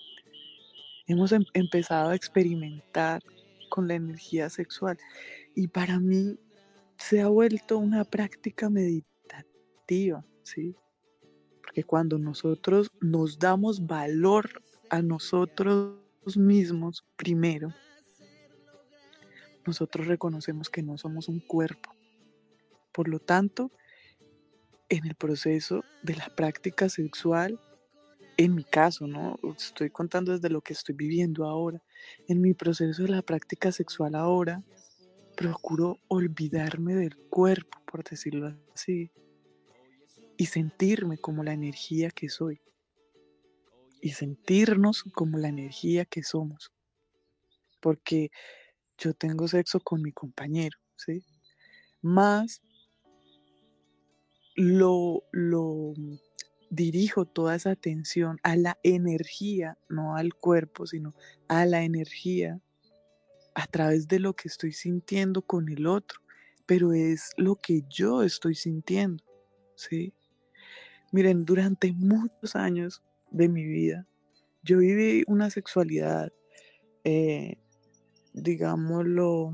Hemos em empezado a experimentar con la energía sexual y para mí se ha vuelto una práctica meditativa, ¿sí? Porque cuando nosotros nos damos valor a nosotros mismos primero, nosotros reconocemos que no somos un cuerpo. Por lo tanto, en el proceso de la práctica sexual, en mi caso, ¿no? Estoy contando desde lo que estoy viviendo ahora. En mi proceso de la práctica sexual ahora, procuro olvidarme del cuerpo, por decirlo así, y sentirme como la energía que soy. Y sentirnos como la energía que somos. Porque yo tengo sexo con mi compañero, ¿sí? Más lo, lo dirijo toda esa atención a la energía, no al cuerpo, sino a la energía a través de lo que estoy sintiendo con el otro, pero es lo que yo estoy sintiendo, ¿sí? Miren, durante muchos años de mi vida, yo viví una sexualidad, eh, digámoslo,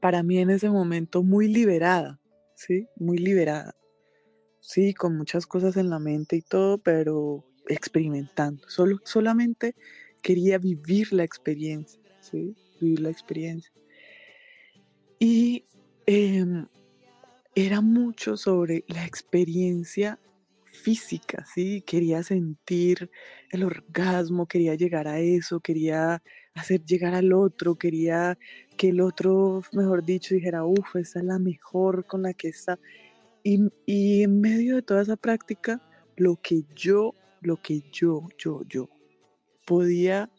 para mí en ese momento muy liberada, ¿sí? Muy liberada sí, con muchas cosas en la mente y todo, pero experimentando. Solo, solamente quería vivir la experiencia, ¿sí? Vivir la experiencia. Y em, era mucho sobre la experiencia física, ¿sí? Quería sentir el orgasmo, quería llegar a eso, quería hacer llegar al otro, quería que el otro, mejor dicho, dijera, uff, esa es la mejor con la que está. Y, en medio de toda esa práctica, lo que yo, lo que yo, yo, yo podía,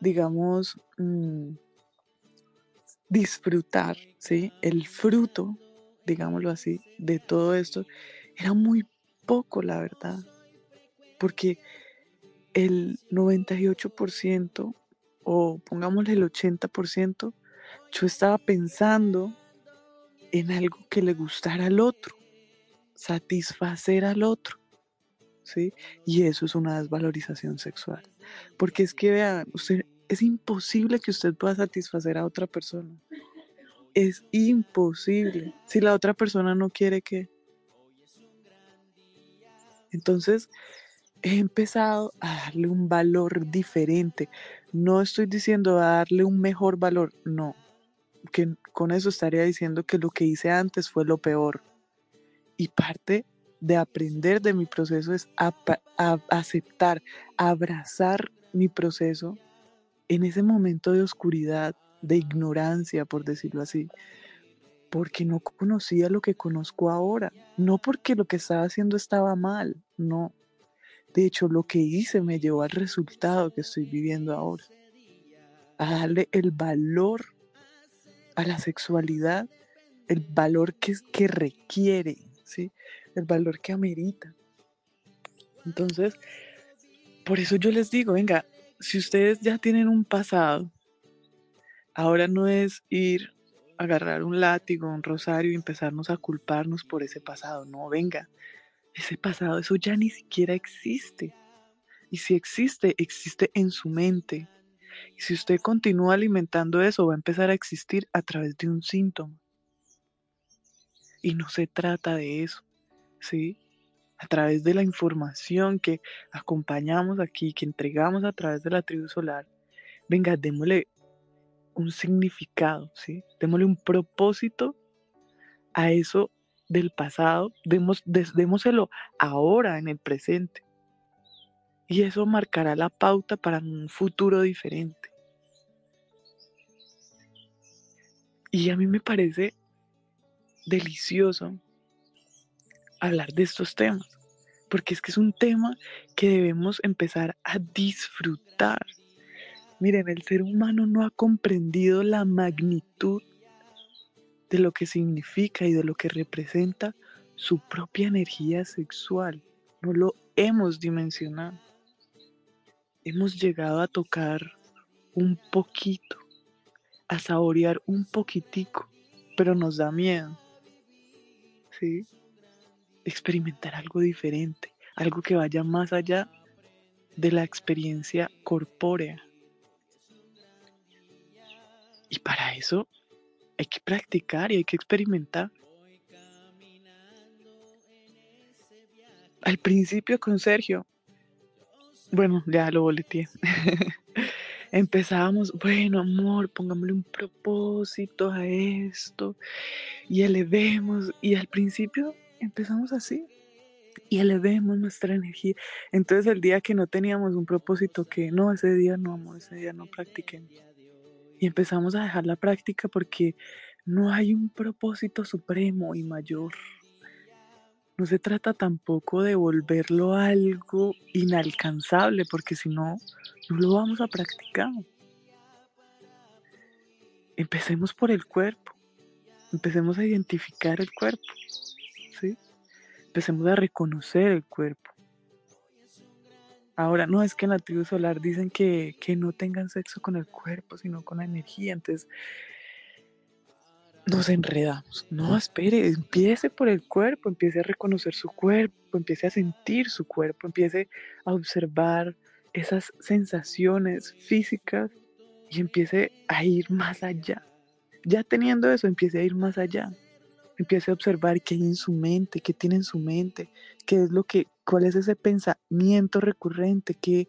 digamos, mm, disfrutar, ¿sí? El fruto, digámoslo así, de todo esto era muy poco, la verdad. Porque el 98% o pongámosle el 80%, yo estaba pensando en algo que le gustara al otro, satisfacer al otro. ¿Sí? Y eso es una desvalorización sexual. Porque es que vean, usted, es imposible que usted pueda satisfacer a otra persona. Es imposible. Si la otra persona no quiere que. Entonces, he empezado a darle un valor diferente. No estoy diciendo a darle un mejor valor, no que con eso estaría diciendo que lo que hice antes fue lo peor. Y parte de aprender de mi proceso es aceptar, abrazar mi proceso en ese momento de oscuridad, de ignorancia, por decirlo así, porque no conocía lo que conozco ahora, no porque lo que estaba haciendo estaba mal, no. De hecho, lo que hice me llevó al resultado que estoy viviendo ahora, a darle el valor a la sexualidad el valor que, que requiere, ¿sí? el valor que amerita. Entonces, por eso yo les digo, venga, si ustedes ya tienen un pasado, ahora no es ir agarrar un látigo, un rosario y empezarnos a culparnos por ese pasado. No, venga, ese pasado, eso ya ni siquiera existe. Y si existe, existe en su mente, y si usted continúa alimentando eso, va a empezar a existir a través de un síntoma. Y no se trata de eso, ¿sí? A través de la información que acompañamos aquí, que entregamos a través de la tribu solar, venga, démosle un significado, ¿sí? Démosle un propósito a eso del pasado, demos, démoselo ahora en el presente. Y eso marcará la pauta para un futuro diferente. Y a mí me parece delicioso hablar de estos temas, porque es que es un tema que debemos empezar a disfrutar. Miren, el ser humano no ha comprendido la magnitud de lo que significa y de lo que representa su propia energía sexual. No lo hemos dimensionado. Hemos llegado a tocar un poquito, a saborear un poquitico, pero nos da miedo. ¿Sí? experimentar algo diferente, algo que vaya más allá de la experiencia corpórea. Y para eso hay que practicar y hay que experimentar. Al principio con Sergio, bueno, ya lo boleteé. Empezábamos, bueno, amor, pongámosle un propósito a esto y elevemos. Y al principio empezamos así y elevemos nuestra energía. Entonces el día que no teníamos un propósito, que no, ese día no, amor, ese día no practiquemos. Y empezamos a dejar la práctica porque no hay un propósito supremo y mayor. No se trata tampoco de volverlo algo inalcanzable, porque si no, no lo vamos a practicar. Empecemos por el cuerpo. Empecemos a identificar el cuerpo. Empecemos a reconocer el cuerpo. Ahora, no es que en la tribu solar dicen que, que no tengan sexo con el cuerpo, sino con la energía. Entonces, nos enredamos. No, espere, empiece por el cuerpo, empiece a reconocer su cuerpo, empiece a sentir su cuerpo, empiece a observar esas sensaciones físicas y empiece a ir más allá. Ya teniendo eso, empiece a ir más allá. Empiece a observar qué hay en su mente, qué tiene en su mente, qué es lo que, cuál es ese pensamiento recurrente, qué,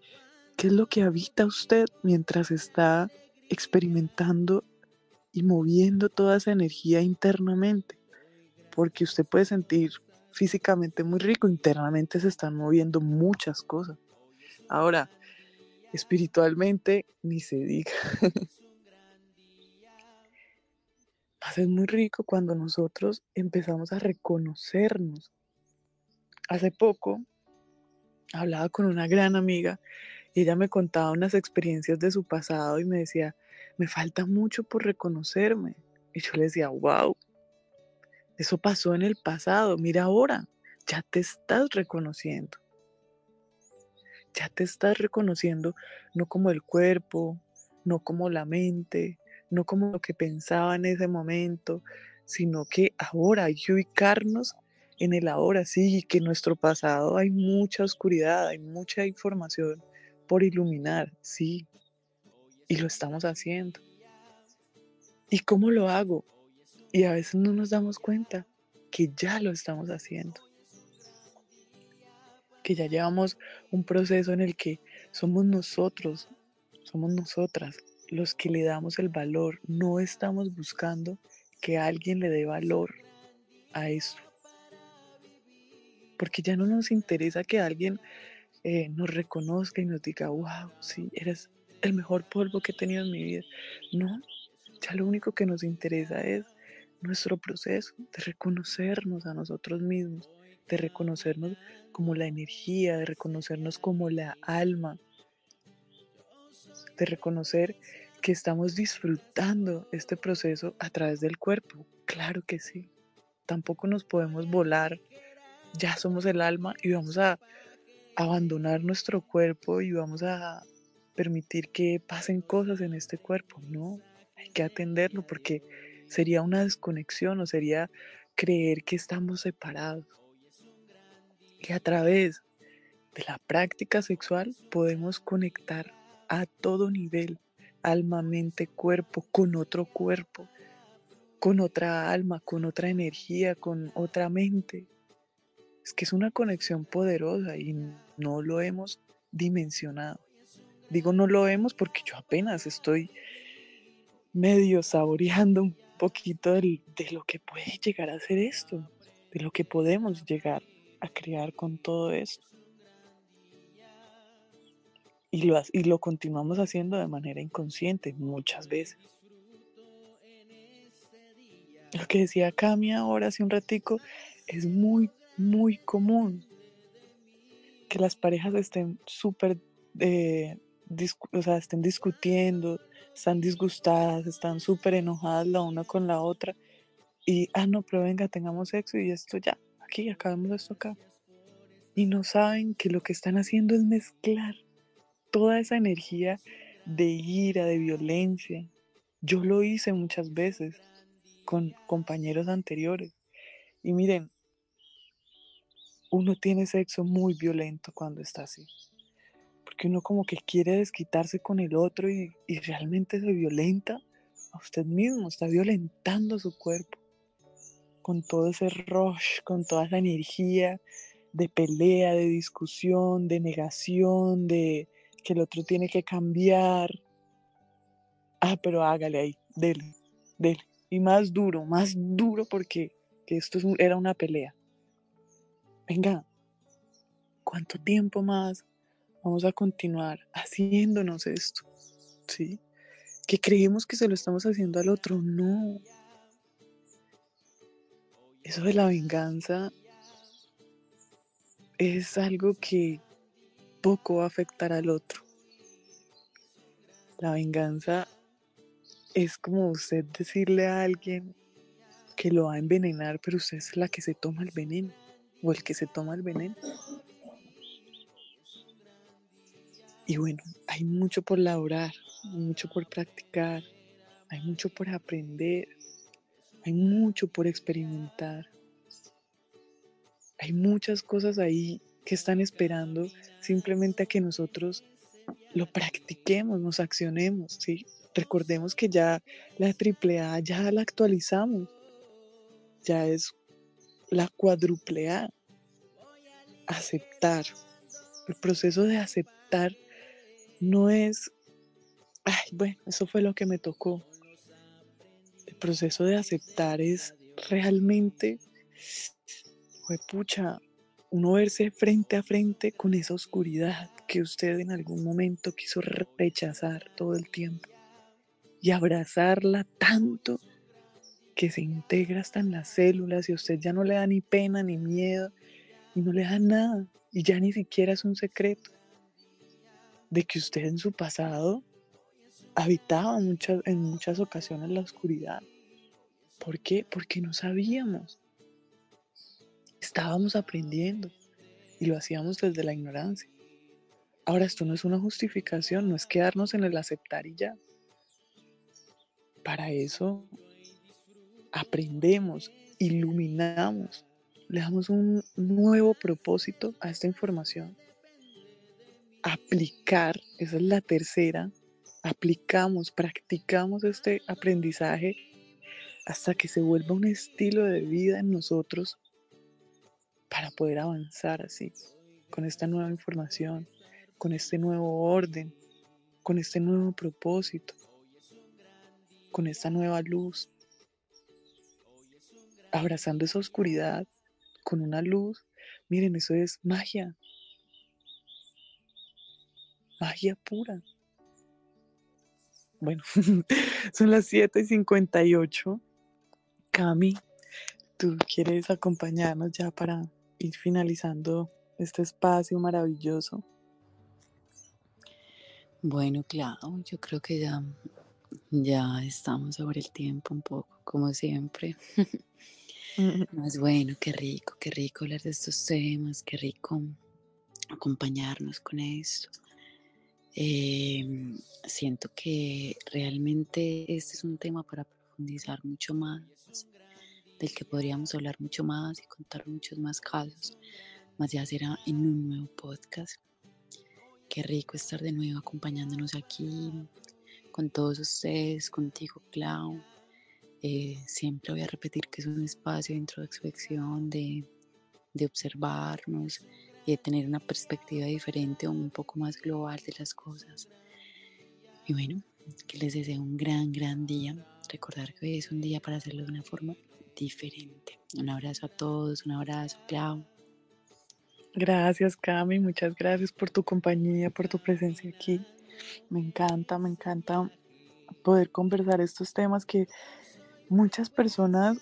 qué es lo que habita usted mientras está experimentando y moviendo toda esa energía internamente. Porque usted puede sentir físicamente muy rico, internamente se están moviendo muchas cosas. Ahora, espiritualmente, ni se diga. es muy rico cuando nosotros empezamos a reconocernos. Hace poco hablaba con una gran amiga y ella me contaba unas experiencias de su pasado y me decía, me falta mucho por reconocerme. Y yo le decía, wow, eso pasó en el pasado, mira ahora, ya te estás reconociendo. Ya te estás reconociendo no como el cuerpo, no como la mente, no como lo que pensaba en ese momento, sino que ahora hay que ubicarnos en el ahora, sí, que en nuestro pasado hay mucha oscuridad, hay mucha información por iluminar, sí, y lo estamos haciendo. ¿Y cómo lo hago? Y a veces no nos damos cuenta que ya lo estamos haciendo, que ya llevamos un proceso en el que somos nosotros, somos nosotras los que le damos el valor, no estamos buscando que alguien le dé valor a eso. Porque ya no nos interesa que alguien eh, nos reconozca y nos diga, wow, sí, eres el mejor polvo que he tenido en mi vida. No, ya lo único que nos interesa es nuestro proceso de reconocernos a nosotros mismos, de reconocernos como la energía, de reconocernos como la alma, de reconocer que estamos disfrutando este proceso a través del cuerpo. Claro que sí. Tampoco nos podemos volar. Ya somos el alma y vamos a abandonar nuestro cuerpo y vamos a permitir que pasen cosas en este cuerpo. No, hay que atenderlo porque sería una desconexión o sería creer que estamos separados. Y a través de la práctica sexual podemos conectar a todo nivel alma, mente, cuerpo, con otro cuerpo, con otra alma, con otra energía, con otra mente. Es que es una conexión poderosa y no lo hemos dimensionado. Digo no lo hemos porque yo apenas estoy medio saboreando un poquito de lo que puede llegar a ser esto. de lo que podemos llegar a crear con todo esto. Y lo, y lo continuamos haciendo de manera inconsciente muchas veces. Lo que decía Cami ahora hace un ratico es muy, muy común que las parejas estén súper, eh, estén discutiendo, están disgustadas, están súper enojadas la una con la otra y, ah, no, pero venga, tengamos sexo y esto ya, aquí, acabemos esto acá. Y no saben que lo que están haciendo es mezclar toda esa energía de ira, de violencia. Yo lo hice muchas veces con compañeros anteriores. Y miren, uno tiene sexo muy violento cuando está así. Porque uno como que quiere desquitarse con el otro y, y realmente se violenta a usted mismo, está violentando su cuerpo con todo ese rush, con toda esa energía de pelea, de discusión, de negación, de que el otro tiene que cambiar. Ah, pero hágale ahí, dele, dele. Y más duro, más duro porque esto era una pelea. Venga, ¿cuánto tiempo más vamos a continuar haciéndonos esto? ¿Sí? Que creemos que se lo estamos haciendo al otro. No, eso de la venganza es algo que poco va a afectar al otro. La venganza es como usted decirle a alguien que lo va a envenenar, pero usted es la que se toma el veneno o el que se toma el veneno. Y bueno, hay mucho por laborar, mucho por practicar, hay mucho por aprender, hay mucho por experimentar. Hay muchas cosas ahí que están esperando simplemente a que nosotros lo practiquemos, nos accionemos, ¿sí? Recordemos que ya la AAA ya la actualizamos. Ya es la cuádruple A. Aceptar. El proceso de aceptar no es, ay, bueno, eso fue lo que me tocó proceso de aceptar es realmente, fue pucha, uno verse frente a frente con esa oscuridad que usted en algún momento quiso rechazar todo el tiempo y abrazarla tanto que se integra hasta en las células y usted ya no le da ni pena ni miedo y no le da nada y ya ni siquiera es un secreto de que usted en su pasado habitaba muchas, en muchas ocasiones la oscuridad ¿Por qué? Porque no sabíamos. Estábamos aprendiendo y lo hacíamos desde la ignorancia. Ahora esto no es una justificación, no es quedarnos en el aceptar y ya. Para eso aprendemos, iluminamos, le damos un nuevo propósito a esta información. Aplicar, esa es la tercera, aplicamos, practicamos este aprendizaje hasta que se vuelva un estilo de vida en nosotros para poder avanzar así, con esta nueva información, con este nuevo orden, con este nuevo propósito, con esta nueva luz, abrazando esa oscuridad con una luz. Miren, eso es magia, magia pura. Bueno, son las 7 y 58. Cami, ¿tú quieres acompañarnos ya para ir finalizando este espacio maravilloso? Bueno, claro, yo creo que ya, ya estamos sobre el tiempo un poco, como siempre. Más bueno, qué rico, qué rico hablar de estos temas, qué rico acompañarnos con esto. Em, siento que realmente este es un tema para profundizar mucho más del que podríamos hablar mucho más y contar muchos más casos, más ya será en un nuevo podcast. Qué rico estar de nuevo acompañándonos aquí con todos ustedes, contigo, Clau. Eh, siempre voy a repetir que es un espacio de introspección, de, de observarnos y de tener una perspectiva diferente o un poco más global de las cosas. Y bueno, que les deseo un gran, gran día. Recordar que hoy es un día para hacerlo de una forma diferente. Un abrazo a todos, un abrazo, Clau. Gracias, Cami, muchas gracias por tu compañía, por tu presencia aquí. Me encanta, me encanta poder conversar estos temas que muchas personas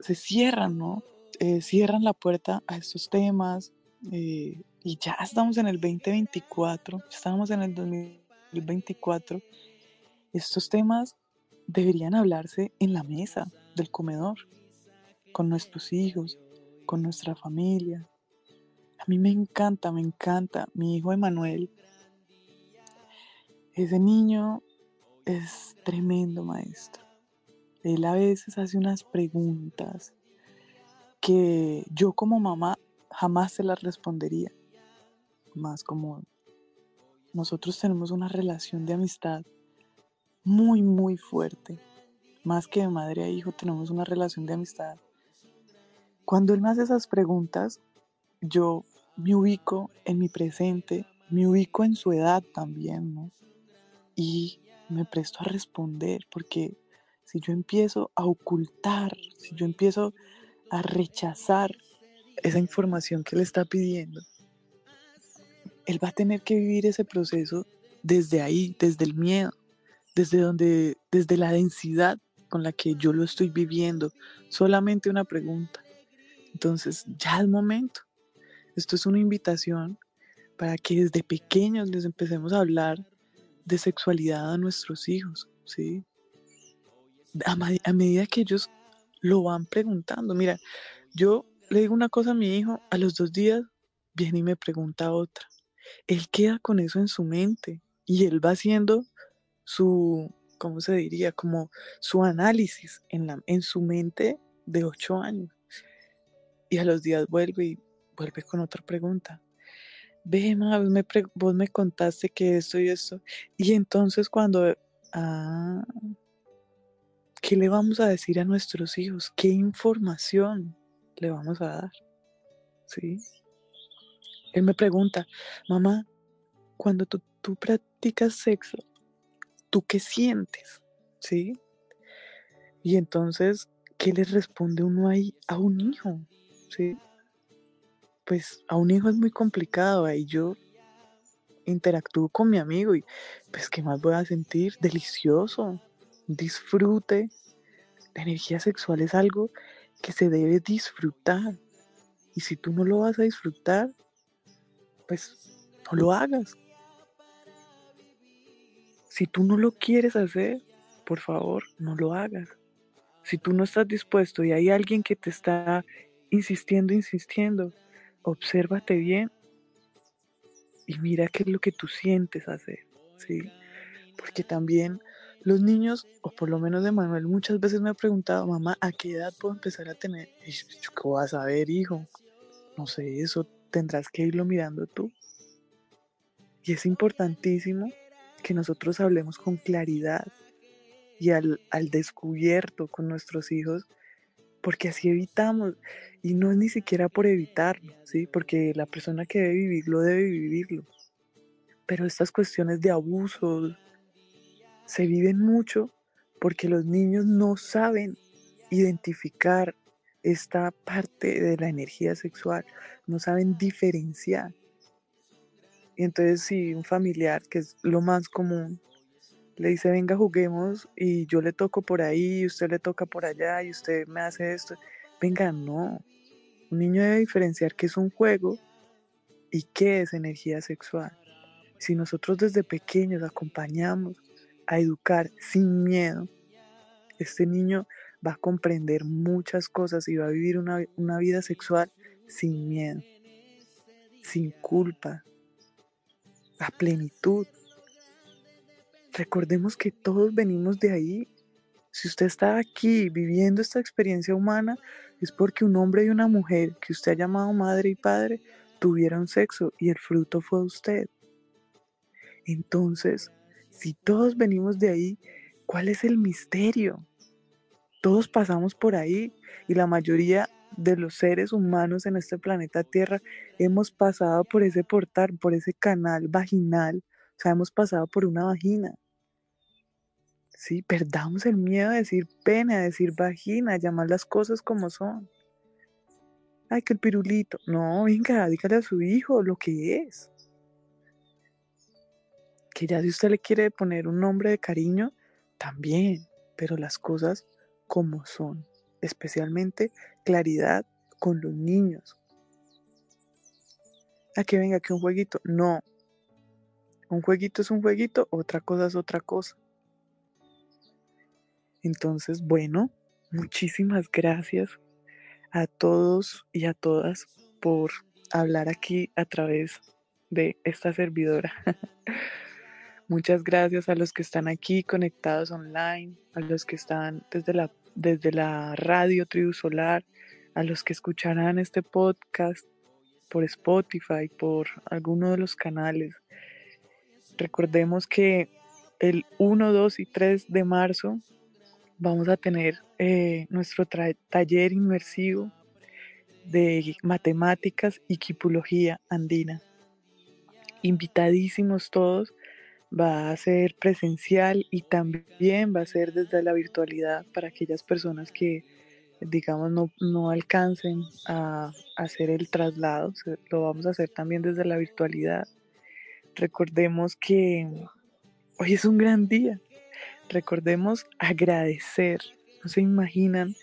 se cierran, ¿no? Eh, cierran la puerta a estos temas eh, y ya estamos en el 2024, estamos en el 2024. Estos temas deberían hablarse en la mesa del comedor, con nuestros hijos, con nuestra familia. A mí me encanta, me encanta. Mi hijo Emanuel, ese niño es tremendo maestro. Él a veces hace unas preguntas que yo como mamá jamás se las respondería. Más como nosotros tenemos una relación de amistad muy, muy fuerte. Más que de madre a hijo tenemos una relación de amistad. Cuando él me hace esas preguntas, yo me ubico en mi presente, me ubico en su edad también, ¿no? Y me presto a responder, porque si yo empiezo a ocultar, si yo empiezo a rechazar esa información que le está pidiendo, él va a tener que vivir ese proceso desde ahí, desde el miedo, desde donde, desde la densidad con la que yo lo estoy viviendo. Solamente una pregunta. Entonces, ya es momento. Esto es una invitación para que desde pequeños les empecemos a hablar de sexualidad a nuestros hijos, ¿sí? A, a medida que ellos lo van preguntando. Mira, yo le digo una cosa a mi hijo, a los dos días viene y me pregunta otra. Él queda con eso en su mente y él va haciendo su, ¿cómo se diría? Como su análisis en, la, en su mente de ocho años. Y a los días vuelve y vuelve con otra pregunta. Ve, ma, vos me, vos me contaste que esto y esto. Y entonces cuando, ah, ¿qué le vamos a decir a nuestros hijos? ¿Qué información le vamos a dar? ¿Sí? Él me pregunta, mamá, cuando tú, tú practicas sexo, ¿tú qué sientes? ¿Sí? Y entonces, ¿qué le responde uno ahí a un hijo? ¿Sí? Pues a un hijo es muy complicado, ahí yo interactúo con mi amigo y pues ¿qué más voy a sentir? Delicioso, disfrute. La energía sexual es algo que se debe disfrutar. Y si tú no lo vas a disfrutar, pues no lo hagas. Si tú no lo quieres hacer, por favor, no lo hagas. Si tú no estás dispuesto y hay alguien que te está insistiendo, insistiendo, obsérvate bien y mira qué es lo que tú sientes hacer, ¿sí? Porque también los niños, o por lo menos de Manuel, muchas veces me ha preguntado, mamá, ¿a qué edad puedo empezar a tener? Y yo, ¿qué vas a ver, hijo? No sé, eso tendrás que irlo mirando tú. Y es importantísimo que nosotros hablemos con claridad y al, descubierto con nuestros hijos, porque así evitamos, y no es ni siquiera por evitarlo, ¿sí? porque la persona que debe vivirlo debe vivirlo. Pero estas cuestiones de abusos se viven mucho porque los niños no saben identificar esta parte de la energía sexual, no saben diferenciar. Y entonces si un familiar, que es lo más común, le dice, venga, juguemos y yo le toco por ahí, y usted le toca por allá y usted me hace esto. Venga, no. Un niño debe diferenciar qué es un juego y qué es energía sexual. Si nosotros desde pequeños acompañamos a educar sin miedo, este niño va a comprender muchas cosas y va a vivir una, una vida sexual sin miedo, sin culpa, a plenitud. Recordemos que todos venimos de ahí. Si usted está aquí viviendo esta experiencia humana, es porque un hombre y una mujer que usted ha llamado madre y padre tuvieron sexo y el fruto fue usted. Entonces, si todos venimos de ahí, ¿cuál es el misterio? Todos pasamos por ahí y la mayoría de los seres humanos en este planeta Tierra hemos pasado por ese portal, por ese canal vaginal, o sea, hemos pasado por una vagina. Sí, perdamos el miedo a decir pena, a decir vagina, a llamar las cosas como son. Ay, que el pirulito. No, venga, dígale a su hijo lo que es. Que ya si usted le quiere poner un nombre de cariño, también, pero las cosas como son. Especialmente claridad con los niños. A que venga, que un jueguito. No. Un jueguito es un jueguito, otra cosa es otra cosa. Entonces, bueno, muchísimas gracias a todos y a todas por hablar aquí a través de esta servidora. Muchas gracias a los que están aquí conectados online, a los que están desde la, desde la radio Tribu Solar, a los que escucharán este podcast por Spotify, por alguno de los canales. Recordemos que el 1, 2 y 3 de marzo vamos a tener eh, nuestro taller inmersivo de matemáticas y quipología andina. Invitadísimos todos, va a ser presencial y también va a ser desde la virtualidad para aquellas personas que, digamos, no, no alcancen a hacer el traslado, lo vamos a hacer también desde la virtualidad. Recordemos que hoy es un gran día, recordemos agradecer. No se imaginan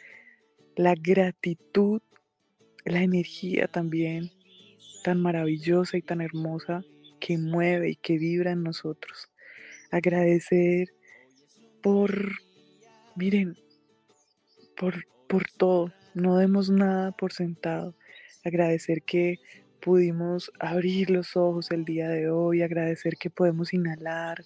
la gratitud, la energía también tan maravillosa y tan hermosa que mueve y que vibra en nosotros. Agradecer por, miren, por, por todo. No demos nada por sentado. Agradecer que pudimos abrir los ojos el día de hoy, agradecer que podemos inhalar,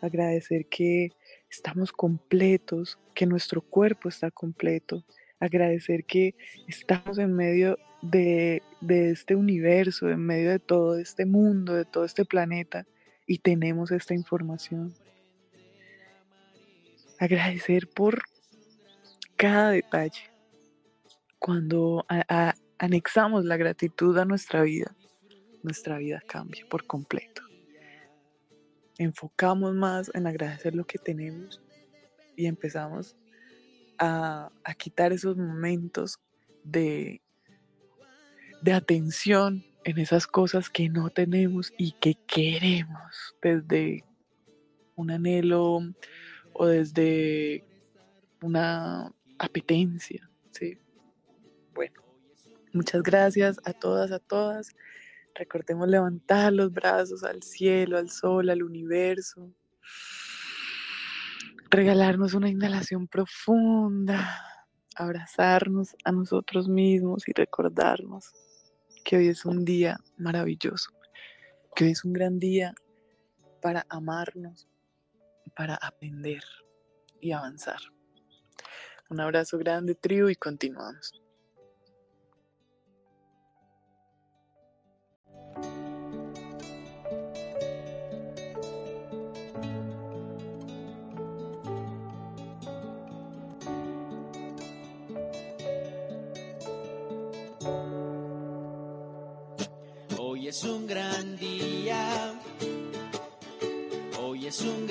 agradecer que estamos completos, que nuestro cuerpo está completo, agradecer que estamos en medio de, este universo, en medio de todo este mundo, de todo este planeta y tenemos esta información. Agradecer por cada detalle. Cuando anexamos la gratitud a nuestra vida, nuestra vida cambia por completo enfocamos más en agradecer lo que tenemos y empezamos a, quitar esos momentos de, de atención en esas cosas que no tenemos y que queremos desde un anhelo o desde una apetencia, ¿sí? Bueno, muchas gracias a todas, a todas. Recordemos levantar los brazos al cielo, al sol, al universo. Regalarnos una inhalación profunda. Abrazarnos a nosotros mismos y recordarnos que hoy es un día maravilloso. Que hoy es un gran día para amarnos, para aprender y avanzar. Un abrazo grande, trío, y continuamos. Es un gran día. Hoy es un